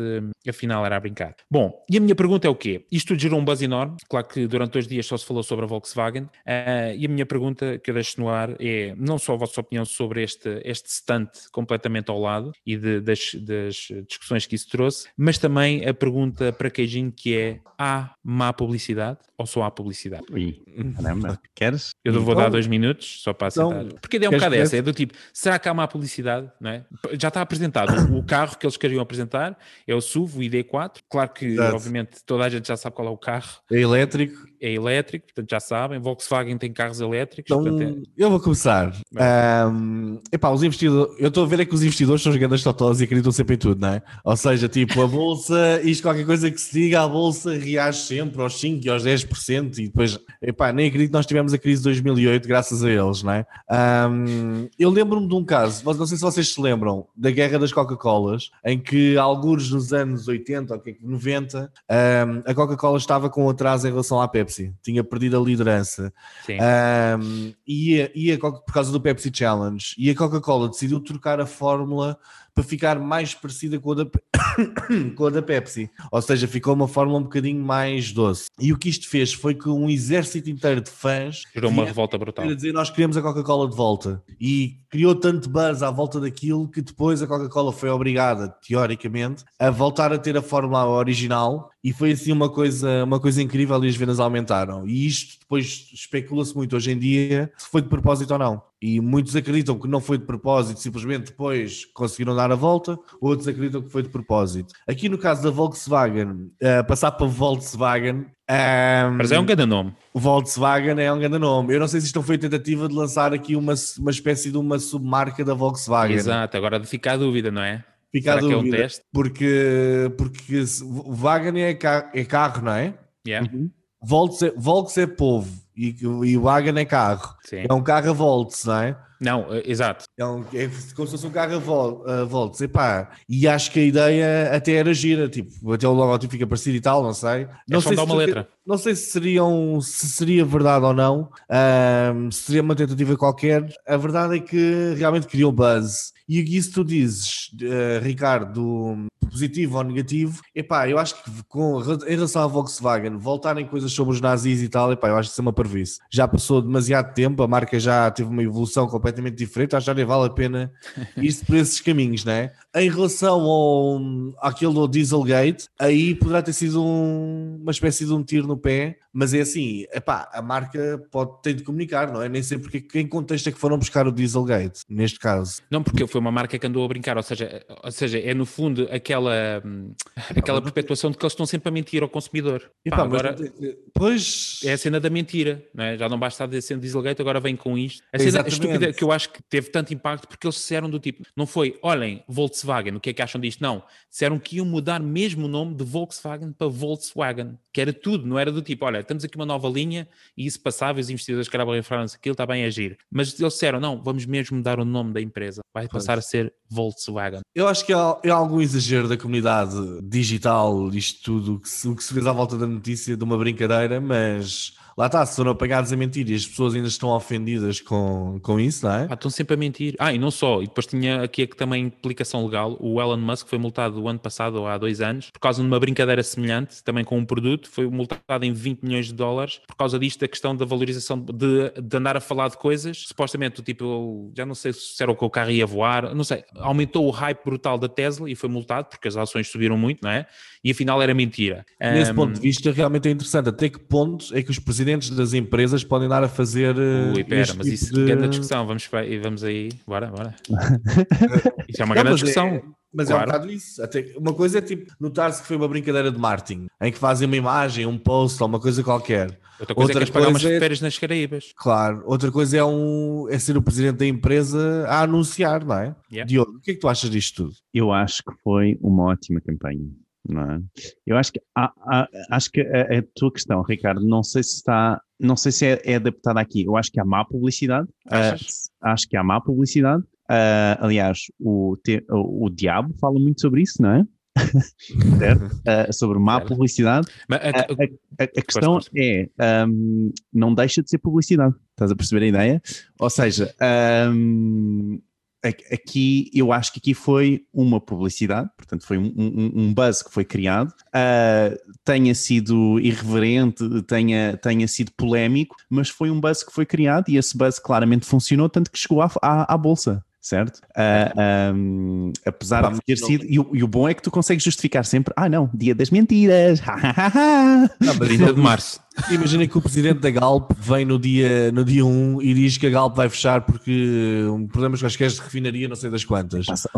afinal era a brincar. Bom, e a minha pergunta é o quê? Isto tudo gerou um buzz enorme, claro que durante dois dias só se falou sobre a Volkswagen, eh, e a minha pergunta que eu deixo no ar é não só a vossa opinião sobre este, este stunt completamente ao lado e de- das, das discussões que isso trouxe, mas também a pergunta para Queijinho que é, há má publicidade ou só há publicidade? Ih, caramba, queres? Eu vou Então- dar dois minutos só para então, aceitar. Porque a ideia é um bocado essa, é do tipo, será que há má publicidade? Não é? Já está apresentado o carro que eles queriam apresentar, é o SUV, o ID4. Claro que, Exato. obviamente, toda a gente já sabe qual é o carro É elétrico. É elétrico, portanto já sabem, Volkswagen tem carros elétricos, Então, portanto, é- eu vou começar. Ahm, epá, os investidores, eu estou a ver é que os investidores são grandes totós e acreditam sempre em tudo, não é? Ou seja, tipo, a bolsa, isto qualquer coisa que se diga, a bolsa reage sempre aos 5% e aos 10% e depois, epá, nem acredito que nós tivemos a crise de 2008 graças a eles, não é? Ahm, eu lembro-me de um caso, não sei se vocês se lembram, da guerra das Coca-Colas, em que alguns nos anos 80 ou 90, ahm, a Coca-Cola estava com atraso em relação à Pepsi, tinha perdido a liderança. sim. Um, e, a- e a por causa do Pepsi Challenge, e a Coca-Cola decidiu trocar a fórmula para ficar mais parecida com a, da, com a da Pepsi, ou seja, ficou uma fórmula um bocadinho mais doce. E o que isto fez foi que um exército inteiro de fãs gerou uma revolta brutal. a dizer nós queremos a Coca-Cola de volta e criou tanto buzz à volta daquilo que depois a Coca-Cola foi obrigada, teoricamente, a voltar a ter a fórmula original e foi assim uma coisa, uma coisa incrível e as vendas aumentaram. E isto depois especula-se muito hoje em dia se foi de propósito ou não. E muitos acreditam que não foi de propósito, simplesmente depois conseguiram dar a volta, outros acreditam que foi de propósito. Aqui no caso da Volkswagen, eh, passar para Volkswagen. ehm, Mas é um grande nome. o Volkswagen é um grande nome. Eu não sei se isto foi tentativa de lançar aqui uma, uma espécie de uma submarca da Volkswagen. Exato, agora fica a dúvida, não é? Fica a Será que é um dúvida. teste? Porque, porque Wagen é, ca- é carro, não é? Yeah, Volks é, Volks é povo e, e Wagen é carro. sim. É um carro a Volts, não é? Não, eh, exato. É, um, é como se fosse um carro a, vol, a volts. Epá, e acho que a ideia até era gira, tipo, até o logotipo fica parecido e tal, não sei. Não É só sei dar se uma seria- letra. Não sei se, seriam, se seria verdade ou não, ahm, se seria uma tentativa qualquer. A verdade é que realmente criou buzz. E isso tu dizes, eh, Ricardo, positivo ou negativo, epá, eu acho que com, em relação à Volkswagen, voltarem coisas sobre os nazis e tal, epá, eu acho que isso é uma parvice. Já passou demasiado tempo, a marca já teve uma evolução completamente diferente, acho que já nem vale a pena ir por esses caminhos, não é? Em relação ao, àquele do Dieselgate, aí poderá ter sido um- uma espécie de um tiro no pé, mas é assim, epá, a marca pode ter de comunicar, não é? Nem sei porque em contexto é que foram buscar o Dieselgate, neste caso. Não, porque foi uma marca que andou a brincar, ou seja, ou seja é no fundo aquela, aquela perpetuação de que eles estão sempre a mentir ao consumidor. Epá, Pá, agora tem- pois é a cena da mentira, não é? já não basta dizer sendo Dieselgate, agora vem com isto. A cena Exatamente. estúpida que eu acho que teve tanto impacto porque eles disseram do tipo, não foi, olhem, Volkswagen, o que é que acham disto? Não, disseram que iam mudar mesmo o nome de Volkswagen para Volkswagen, que era tudo, não era do tipo, olha, temos aqui uma nova linha e isso passava os investidores que refereram-se aquilo, está bem a agir. Mas eles disseram, não, vamos mesmo mudar o nome da empresa, vai Pois. passar a ser Volkswagen. Eu acho que é algum exagero da comunidade digital, isto tudo, o que se, o que se fez à volta da notícia de uma brincadeira, mas lá está, se foram apanhados a mentir e as pessoas ainda estão ofendidas com, com isso, não é? Ah, estão sempre a mentir. Ah, e não só. E depois tinha aqui a- também implicação legal. O Elon Musk foi multado o ano passado ou há dois anos por causa de uma brincadeira semelhante, também com um produto. Foi multado em 20 milhões de dólares por causa disto, da questão da valorização de, de andar a falar de coisas. Supostamente, tipo, já não sei se era o que o carro ia voar, não sei. Aumentou o hype brutal da Tesla e foi multado porque as ações subiram muito, não é? E afinal era mentira. Nesse Ahm, ponto de vista, realmente é interessante. Até que ponto é que os presidentes das empresas podem dar a fazer. eh, Ui, pera, este mas tipo isso de... é grande discussão. Vamos, para- e vamos aí, bora, bora. Isso é uma Não, grande mas é- discussão. Mas é um Claro. bocado isso. Até, uma coisa é tipo notar-se que foi uma brincadeira de marketing, em que fazem uma imagem, um post ou uma coisa qualquer. Outra coisa Outra é que pagar umas é- férias nas Caraíbas. Claro, outra coisa é, um, é ser o presidente da empresa a anunciar, não é? Yeah. Diogo, o que é que tu achas disto tudo? Eu acho que foi uma ótima campanha. É? Eu acho que, há- há- acho que a, a tua questão, Ricardo, não sei se está, não sei se é, é adaptada aqui. Eu acho que há má publicidade. Ah, acho que há má publicidade. Ah, aliás, o, te- o, o Diabo fala muito sobre isso, não é? certo? Ah, sobre má publicidade. Mas, a- A, a- a questão é, ahm, não deixa de ser publicidade. Estás a perceber a ideia? Ou seja, a- aqui eu acho que aqui foi uma publicidade, portanto foi um, um- um buzz que foi criado, ah, tenha sido irreverente, tenha, tenha sido polémico, mas foi um buzz que foi criado e esse buzz claramente funcionou, tanto que chegou à, à, à bolsa. Certo? Ah, ahm, apesar Pá, de ter sido. E o, e o bom é que tu consegues justificar sempre. Ah, não, dia das mentiras. Não, mas 30 de março. Imagina que o presidente da Galp vem no dia, no dia 1 e diz que a Galp vai fechar porque um, problemas quaisquer de refinaria, não sei das quantas. Passa-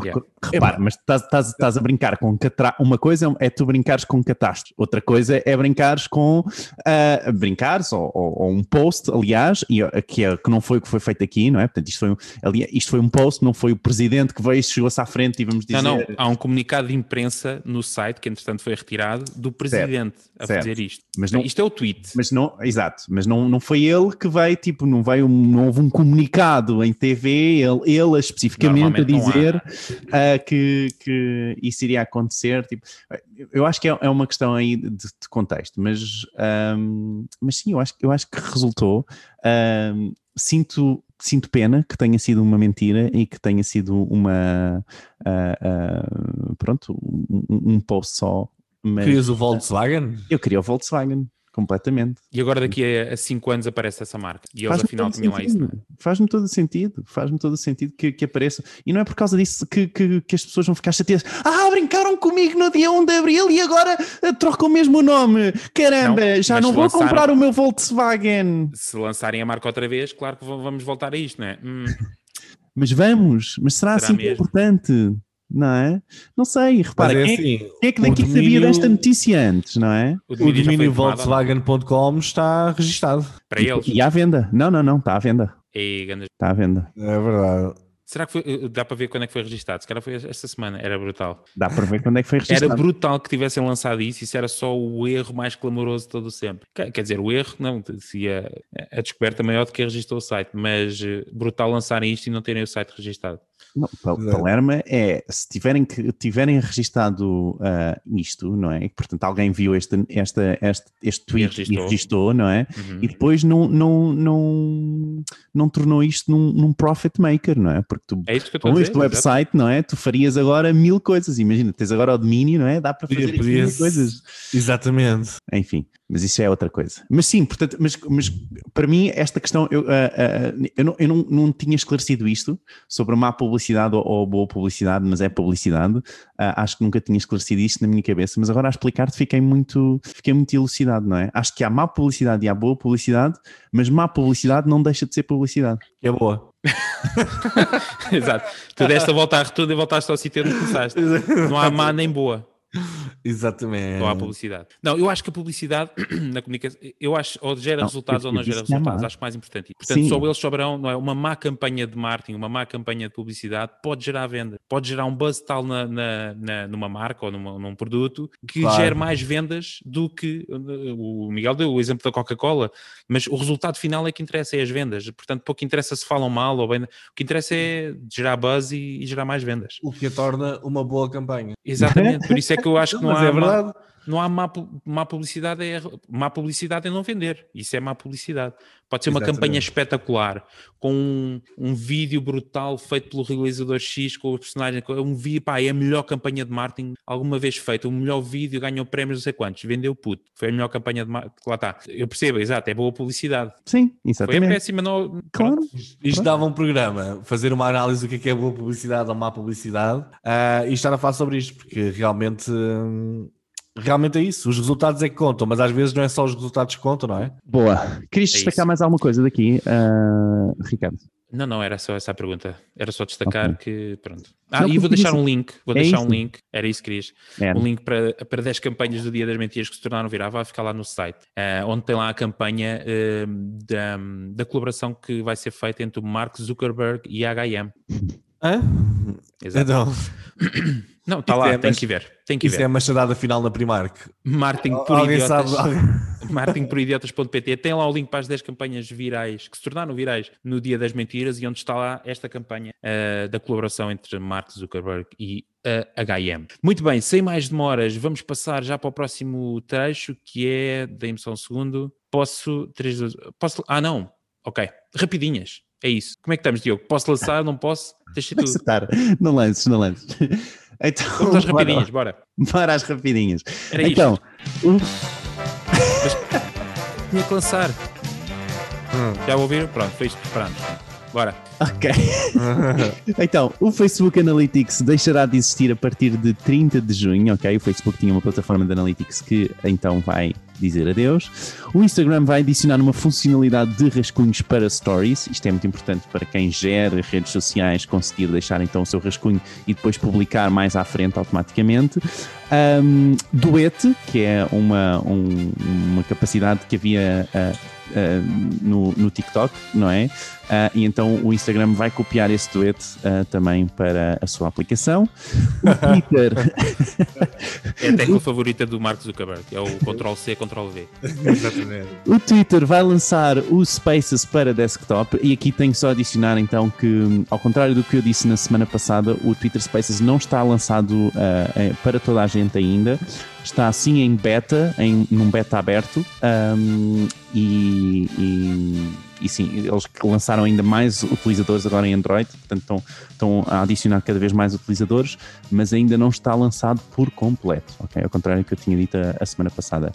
Repara, mas estás, estás- estás a brincar com catra... Uma coisa é tu brincares com catástrofe, outra coisa é brincares com ah, brincares ou, ou- ou um post, aliás, e, ah, que, é- que não foi o que foi feito aqui, não é? Portanto, isto foi, um, aliás, isto foi um post, não foi o presidente que veio, chegou-se à frente e vamos dizer. Não, não, há um comunicado de imprensa no site, que entretanto foi retirado, do presidente a certo. dizer isto. Mas não- Isto é o tweet. Mas não, exato, mas não, não foi ele que veio, tipo, não veio, não houve um comunicado em TV, ele, ele especificamente a há. dizer ah, que, que isso iria acontecer. Tipo, eu acho que é, é uma questão aí de, de contexto, mas, ahm, mas sim, eu acho, eu acho que resultou. Ahm, sinto, sinto pena que tenha sido uma mentira e que tenha sido uma ah, ah, pronto, um, um post só. Mas Querias o Volkswagen? eu queria o Volkswagen completamente. E agora daqui a 5 anos aparece essa marca. E eles afinal tinham lá isso. é? Faz-me todo sentido, faz-me todo sentido que, que apareça. E não é por causa disso que, que, que as pessoas vão ficar chateadas. Ah, brincaram comigo no dia 1 de Abril e agora ah, trocam mesmo o nome. Caramba, Não, já não vou lançaram- comprar o meu Volkswagen. Se lançarem a marca outra vez, claro que vamos voltar a isto, não é? Hum, Mas vamos, mas será, Será assim mesmo? importante? Não é? Não sei, repara, Mas é quem, é, assim, quem é que daqui sabia domínio- desta notícia antes, não é? o domínio? Volkswagen.com está registado. para eles. E à venda. Não, não, não, está à venda. E Está à venda. É verdade. Será que foi, eh, dá para ver quando é que foi registado? Se calhar foi esta semana, era brutal. Dá para ver quando é que foi Era registrado. brutal que tivessem lançado isso, isso era só o erro mais clamoroso de todo o sempre. Quer dizer, o erro, não, se a, a descoberta maior de quem registrou o site, mas eh, brutal lançarem isto e não terem o site registado. Não, Exato. Palerma é, se tiverem, que, tiverem registado ah, isto, não é? Portanto, alguém viu este, esta, este, este tweet e registou. não é? Uhum. E depois não, não, não, não tornou isto num, num profit maker, não é? Porque tu, É a com este website, não é? Tu farias agora mil coisas. Imagina, tens agora o domínio, não é? Dá para fazer Podia- aqui podia- mil coisas. Exatamente. Enfim, mas isso é outra coisa. Mas sim, portanto, mas, mas para mim esta questão, eu, ah, ah, eu, não, eu não, não tinha esclarecido isto sobre má publicidade ou, ou boa publicidade, mas é publicidade. Ah, acho que nunca tinha esclarecido isto na minha cabeça, mas agora a explicar-te fiquei muito, fiquei muito elucidado, não é? Acho que há má publicidade e há boa publicidade, mas má publicidade não deixa de ser publicidade. É boa. Exato. Tu deste a volta à rotunda e voltaste ao sítio onde começaste. Não há má nem boa. Exatamente. Não há publicidade. Não, eu acho que a publicidade na comunicação, eu acho, ou gera Não, resultados ou não gera há resultados, acho que mais importante. Portanto, Sim. só eles souberão, não é? Uma má campanha de marketing, uma má campanha de publicidade pode gerar venda, pode gerar um buzz tal na, na- na- numa marca ou numa- num produto que Claro. gere mais vendas do que uh, o Miguel deu o exemplo da Coca-Cola, mas o resultado final é que interessa, é as vendas. Portanto, pouco interessa se falam mal ou bem, o que interessa é gerar buzz e, e gerar mais vendas. O que a torna uma boa campanha. Exatamente, por isso é que eu acho que não Mas há é verdade. Não há má, má publicidade, é má publicidade é não vender. Isso é má publicidade. Pode ser uma Exatamente. campanha espetacular, com um, um vídeo brutal feito pelo realizador X, com os personagens, com um vídeo, pá, é a melhor campanha de marketing alguma vez feita. O melhor vídeo ganhou prémios não sei quantos, vendeu puto. Foi a melhor campanha de marketing. Lá está. Eu percebo, exato, é boa publicidade. Sim, Foi a exatamente. péssima, não. Claro. Isto dava um programa, fazer uma análise do que é, que é boa publicidade ou má publicidade ah, e estar a falar sobre isto, porque realmente, hum, realmente é isso. Os resultados é que contam, mas às vezes não é só os resultados que contam, não é? Boa. Querias É destacar isso. mais alguma coisa daqui, ah, Ricardo? Não, não, era só essa a pergunta. Era só destacar que. Pronto. Ah, Não, e vou deixar isso- um link. Vou é deixar um isso. link. Era isso que querias. É, um link para, para 10 campanhas do Dia das Mentiras que se tornaram virar, vai ficar lá no site, eh, onde tem lá a campanha eh, da, da colaboração que vai ser feita entre o Mark Zuckerberg e a H&M. Hã? Exato. Então, Não, está lá, é, tem mas- que ver. Tem que isso é ver. a machadada final na Primark. Marketing por Alguém idiotas. sabe? marketingporidiotas.pt tem lá o link para as 10 campanhas virais que se tornaram virais no Dia das Mentiras e onde está lá esta campanha eh, da colaboração entre Mark Zuckerberg e a H&M. Muito bem, sem mais demoras, vamos passar já para o próximo trecho que é, dê-me só um segundo, posso, três, dois- posso, ah não, ok, rapidinhas, é isso. Como é que estamos, Diogo? Posso lançar, não posso? Deixa tu. Não lances, não lances. Então, Vamos às rapidinhas, bora. Bora às rapidinhas. Era isto. então, o- Tinha que lançar. Já ouviram? Pronto, foi isto preparamos. Bora. Ok. então, o Facebook Analytics deixará de existir a partir de 30 de junho, ok? O Facebook tinha uma plataforma de Analytics que então vai dizer adeus. O Instagram vai adicionar uma funcionalidade de rascunhos para stories. Isto é muito importante para quem gera redes sociais conseguir deixar então o seu rascunho e depois publicar mais à frente automaticamente. Um, Duet, que é uma, um, uma capacidade que havia uh, uh, no, no TikTok, não é? Uh, e então o Instagram vai copiar esse duet uh, também para a sua aplicação. O Twitter. é a tecla favorita do Mark Zuckerberg, é o Ctrl-C, Ctrl-V. Exatamente. O Twitter vai lançar o Spaces para desktop e aqui tenho só a adicionar então que, ao contrário do que eu disse na semana passada, o Twitter Spaces não está lançado uh, para toda a gente ainda. Está assim em beta, em, num beta aberto. Um, e, e e sim, eles lançaram ainda mais utilizadores agora em Android, portanto estão, estão a adicionar cada vez mais utilizadores, mas ainda não está lançado por completo, ok? Ao contrário do que eu tinha dito a, a semana passada.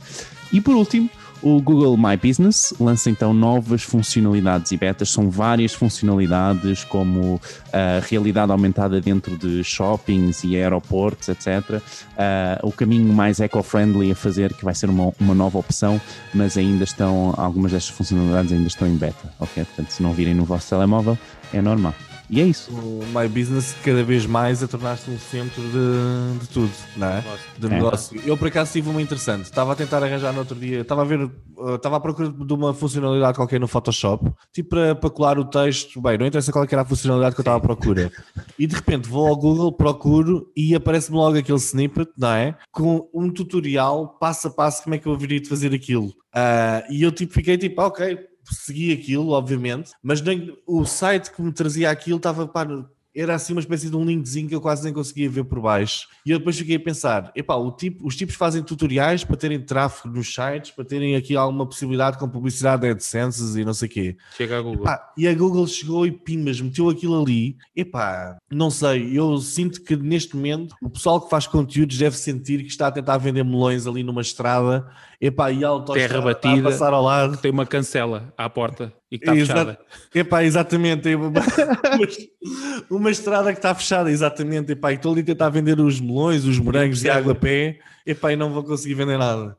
E por último, o Google My Business lança então novas funcionalidades e betas, são várias funcionalidades como a realidade aumentada dentro de shoppings e aeroportos, etc. Uh, o caminho mais eco-friendly a fazer, que vai ser uma, uma nova opção, mas ainda estão, algumas destas funcionalidades ainda estão em beta, ok? Portanto, se não virem no vosso telemóvel, é normal. E é isso. O My Business cada vez mais a tornar-se um centro de, de tudo, não é? De negócio. É. Eu por acaso tive uma interessante. Estava a tentar arranjar no outro dia, estava a ver, uh, estava à procura de uma funcionalidade qualquer no Photoshop, tipo para, para colar o texto. Bem, não interessa qual é era a funcionalidade que eu estava à procura. E de repente vou ao Google, procuro e aparece-me logo aquele snippet, não é? Com um tutorial passo a passo como é que eu haveria de fazer aquilo. Uh, e eu tipo fiquei tipo, ah, ok, segui aquilo, obviamente, mas nem, o site que me trazia aquilo estava para era assim uma espécie de um linkzinho que eu quase nem conseguia ver por baixo. E eu depois fiquei a pensar: epá, o tipo, os tipos fazem tutoriais para terem tráfego nos sites, para terem aqui alguma possibilidade com publicidade de AdSense e não sei o quê. Chega a Google. Epá, e a Google chegou e pimas, meteu aquilo ali. Epá, não sei, eu sinto que neste momento o pessoal que faz conteúdos deve sentir que está a tentar vender melões ali numa estrada. Epá, e a Terra batida, a passar ao lado. Tem uma cancela à porta e que está fechada. Epá, exatamente. Uma, estrada que está fechada, exatamente. Epá, e estou ali a tentar vender os melões, os morangos de água a pé. Epá, e não vou conseguir vender nada.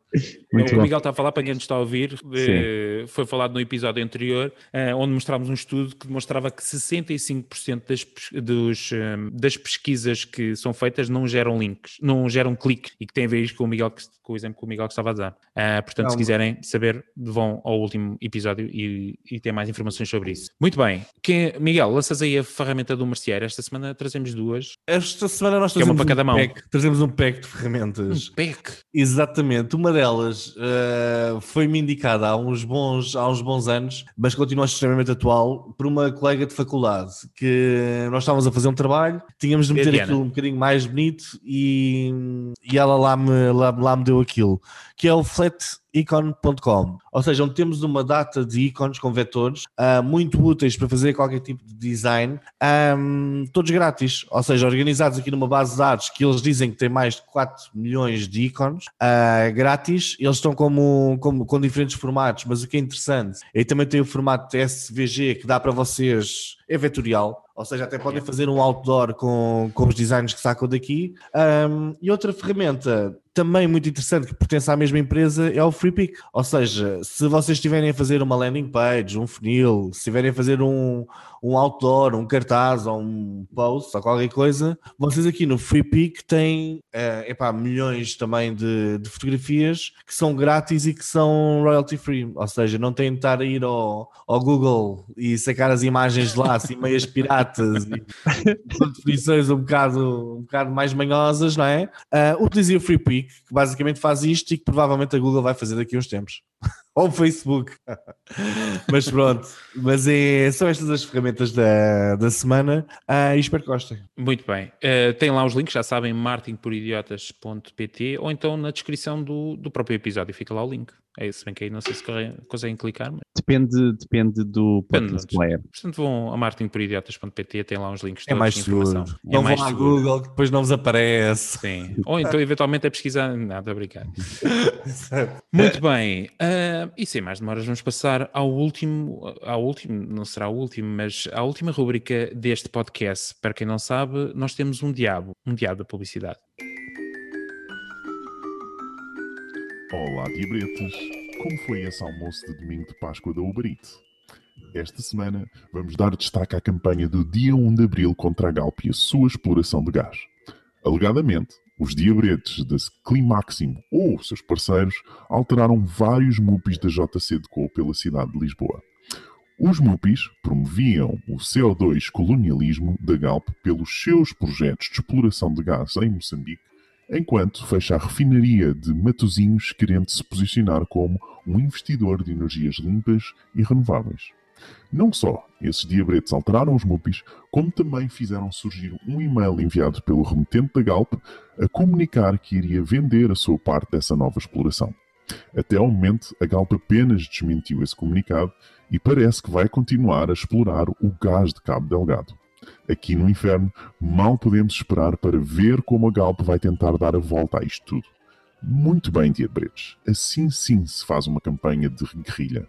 Muito o Miguel está a falar, para quem nos está a ouvir, de, foi falado no episódio anterior, uh, onde mostrámos um estudo que demonstrava que 65% das, dos, um, das pesquisas que são feitas não geram links, não geram cliques, e que tem a ver com o, Miguel, com o exemplo que o Miguel estava a dar. Uh, portanto, não, se quiserem saber, vão ao último episódio e, e ter mais informações sobre isso. Muito bem. Quem, Miguel, lanças aí a ferramenta do merceário. Esta semana trazemos duas. Esta semana nós trazemos, é uma para cada um mão. Pack, trazemos um pack de ferramentas. Um pack? Exatamente. Uma delas uh, foi-me indicada há uns, bons, há uns bons anos, mas continua extremamente atual, por uma colega de faculdade, que nós estávamos a fazer um trabalho, tínhamos de meter aquilo um bocadinho mais bonito e, e ela lá me, lá, lá me deu aquilo, que é o Flat icon.com, ou seja, onde temos uma data de ícones com vetores uh, muito úteis para fazer qualquer tipo de design, um, todos grátis, ou seja, organizados aqui numa base de dados que eles dizem que tem mais de 4 milhões de ícones uh, grátis, eles estão como, como, com diferentes formatos, mas o que é interessante é que também tem o formato SVG que dá para vocês, é vetorial, ou seja, até podem fazer um outdoor com, com os designs que sacam daqui. Um, e outra ferramenta também muito interessante que pertence à mesma empresa é o FreePick. Ou seja, se vocês estiverem a fazer uma landing page, um funil, se estiverem a fazer um, um outdoor, um cartaz ou um post ou qualquer coisa, vocês aqui no FreePick têm é, epá, milhões também de, de, fotografias que são grátis e que são royalty free. Ou seja, não têm de estar a ir ao, ao Google e sacar as imagens de lá, assim, meias piratas e com definições um bocado, um bocado mais manhosas, não é? Uh, utilizem o FreePick que basicamente faz isto e que provavelmente a Google vai fazer daqui a uns tempos. Ou o Facebook. mas pronto, mas é, são estas as ferramentas da, da semana uh, e espero que gostem. Muito bem. Uh, tem lá os links, já sabem, marketingporidiotas.pt ou então na descrição do, do próprio episódio fica lá o link. É isso, bem que aí não sei se conseguem clicar, mas Depende, depende do Depende player. portanto vão a marketingporidiotas.pt, tem lá uns links É mais seguro. informação. Não é mais vão à. Google, que depois não vos aparece. Sim. Ou então eventualmente a pesquisar. Nada a brincar. Muito bem. ah, e sem mais demoras, vamos passar ao último, ao último, não será o último, mas à última rubrica deste podcast. Para quem não sabe, nós temos um diabo, um diabo da publicidade. Olá, diabretes! Como foi esse almoço de domingo de Páscoa da Uber Eats? Esta semana vamos dar destaque à campanha do dia 1 de Abril contra a Galp e a sua exploração de gás. Alegadamente, os diabretes da Climaximo ou seus parceiros alteraram vários MUPIs da JC de pela cidade de Lisboa. Os MUPIs promoviam o CO2 colonialismo da Galp pelos seus projetos de exploração de gás em Moçambique enquanto fecha a refinaria de Matosinhos querendo se posicionar como um investidor de energias limpas e renováveis. Não só esses diabretes alteraram os MUPIs, como também fizeram surgir um e-mail enviado pelo remetente da Galp a comunicar que iria vender a sua parte dessa nova exploração. Até ao momento, a Galp apenas desmentiu esse comunicado e parece que vai continuar a explorar o gás de Cabo Delgado. Aqui no inferno, mal podemos esperar para ver como a Galp vai tentar dar a volta a isto tudo. Muito bem, diabretes. Assim sim se faz uma campanha de guerrilha.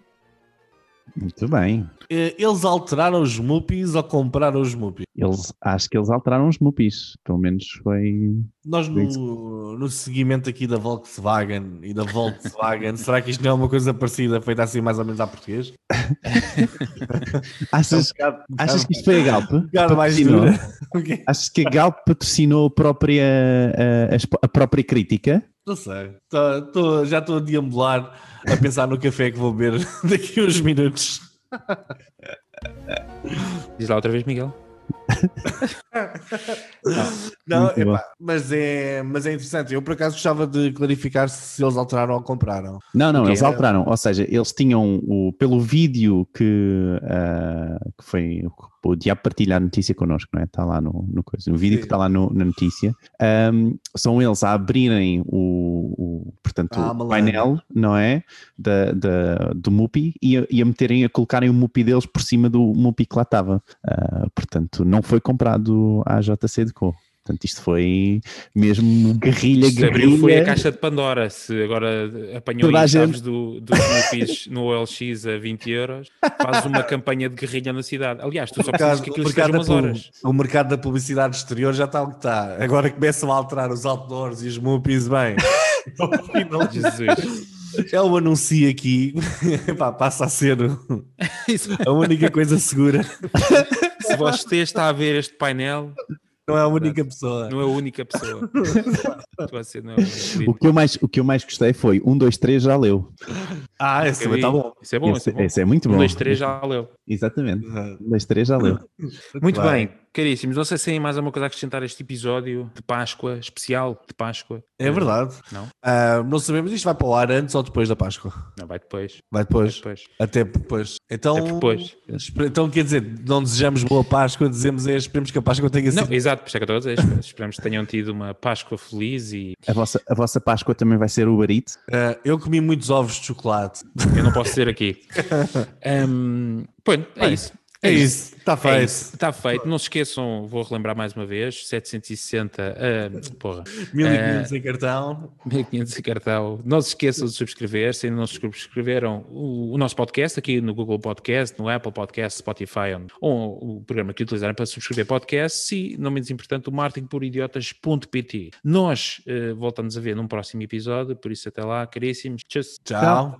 Muito bem. Eh, Eles alteraram os MUPIs ou compraram os MUPIs? Eles, acho que eles alteraram os MUPIs. Pelo menos foi. Nós no, no seguimento aqui da Volkswagen e da Volkswagen, será que isto não é uma coisa parecida, feita assim mais ou menos à português? Achas, É um bocado- um achas que isto foi a Galp? um mais Patrocinou? dura. O quê? Achas que a Galp patrocinou a própria, a, a própria crítica? Não sei. Tô- tô- já estou a deambular a pensar no café que vou beber daqui a uns minutos. Diz lá outra vez, Miguel. Não, epá, mas, é, mas é interessante. Eu por acaso gostava de clarificar se eles alteraram ou compraram. Não, não, Ok. eles alteraram. Ou seja, eles tinham o, pelo vídeo que, ah, que foi o, Diabo partilha a notícia connosco, não é? Está lá no, no coisa. No vídeo Sim. que está lá no- na notícia. ahm, são eles a abrirem o, o, portanto, Ah, o painel, não é? Da, da- do MUPI e a, e a meterem, a colocarem o MUPI deles por cima do MUPI que lá estava. Ah, portanto, não foi comprado à JC de Co. Portanto, isto foi mesmo guerrilha, Se abriu guerrilha. foi a caixa de Pandora. Se agora apanhou Toda chaves do, dos MUPIs no OLX a 20 euros, faz uma campanha de guerrilha na cidade. Aliás, tu só precisas que o, aquilo esteja mercado umas horas. o mercado da publicidade exterior já está o que está. Agora começam a alterar os outdoors e os MUPIs, bem. Jesus. Já o anuncio aqui, Epá, passa a ser a única coisa segura. Se você está a ver este painel, Não é a única pessoa. não é a única pessoa. Você não é a única. O que, eu mais, o que eu mais gostei foi 1, 2, 3 já leu. Ah, esse também está bom. Isso é bom, isso esse, é bom. esse é muito bom. Um, dois, três, já leu. Exatamente. 1, 2, 3 já leu. Muito bem, caríssimos. Não sei se tem mais alguma coisa a acrescentar a este episódio de Páscoa, especial de Páscoa. É verdade. Não? Ah, não sabemos, isto vai para o ar antes ou depois da Páscoa? Não, vai depois. Vai Vai depois. depois. Até depois. Então, Até depois. então quer dizer, não desejamos boa Páscoa, dizemos é, esperemos que a Páscoa tenha Não, sido. exato, por isso é que eu estou a dizer. Esperamos que tenham tido uma Páscoa feliz e A vossa, a vossa Páscoa também vai ser Uber Eats. Ah, eu comi muitos ovos de chocolate. eu não posso dizer aqui. Pronto, é Bem, isso. É isso, está É feito. isso, está feito. Não se esqueçam, vou relembrar mais uma vez: 760, ah, porra, 1500 em cartão. 1500 em cartão. Não se esqueçam de subscrever, se ainda não subscreveram o, o nosso podcast aqui no Google Podcast, no Apple Podcast, Spotify ou, o programa que utilizarem para subscrever podcasts e, não menos importante, o marketingporidiotas.pt. Nós eh, voltamos a ver num próximo episódio, por isso até lá, caríssimos. Tchau. Tchau.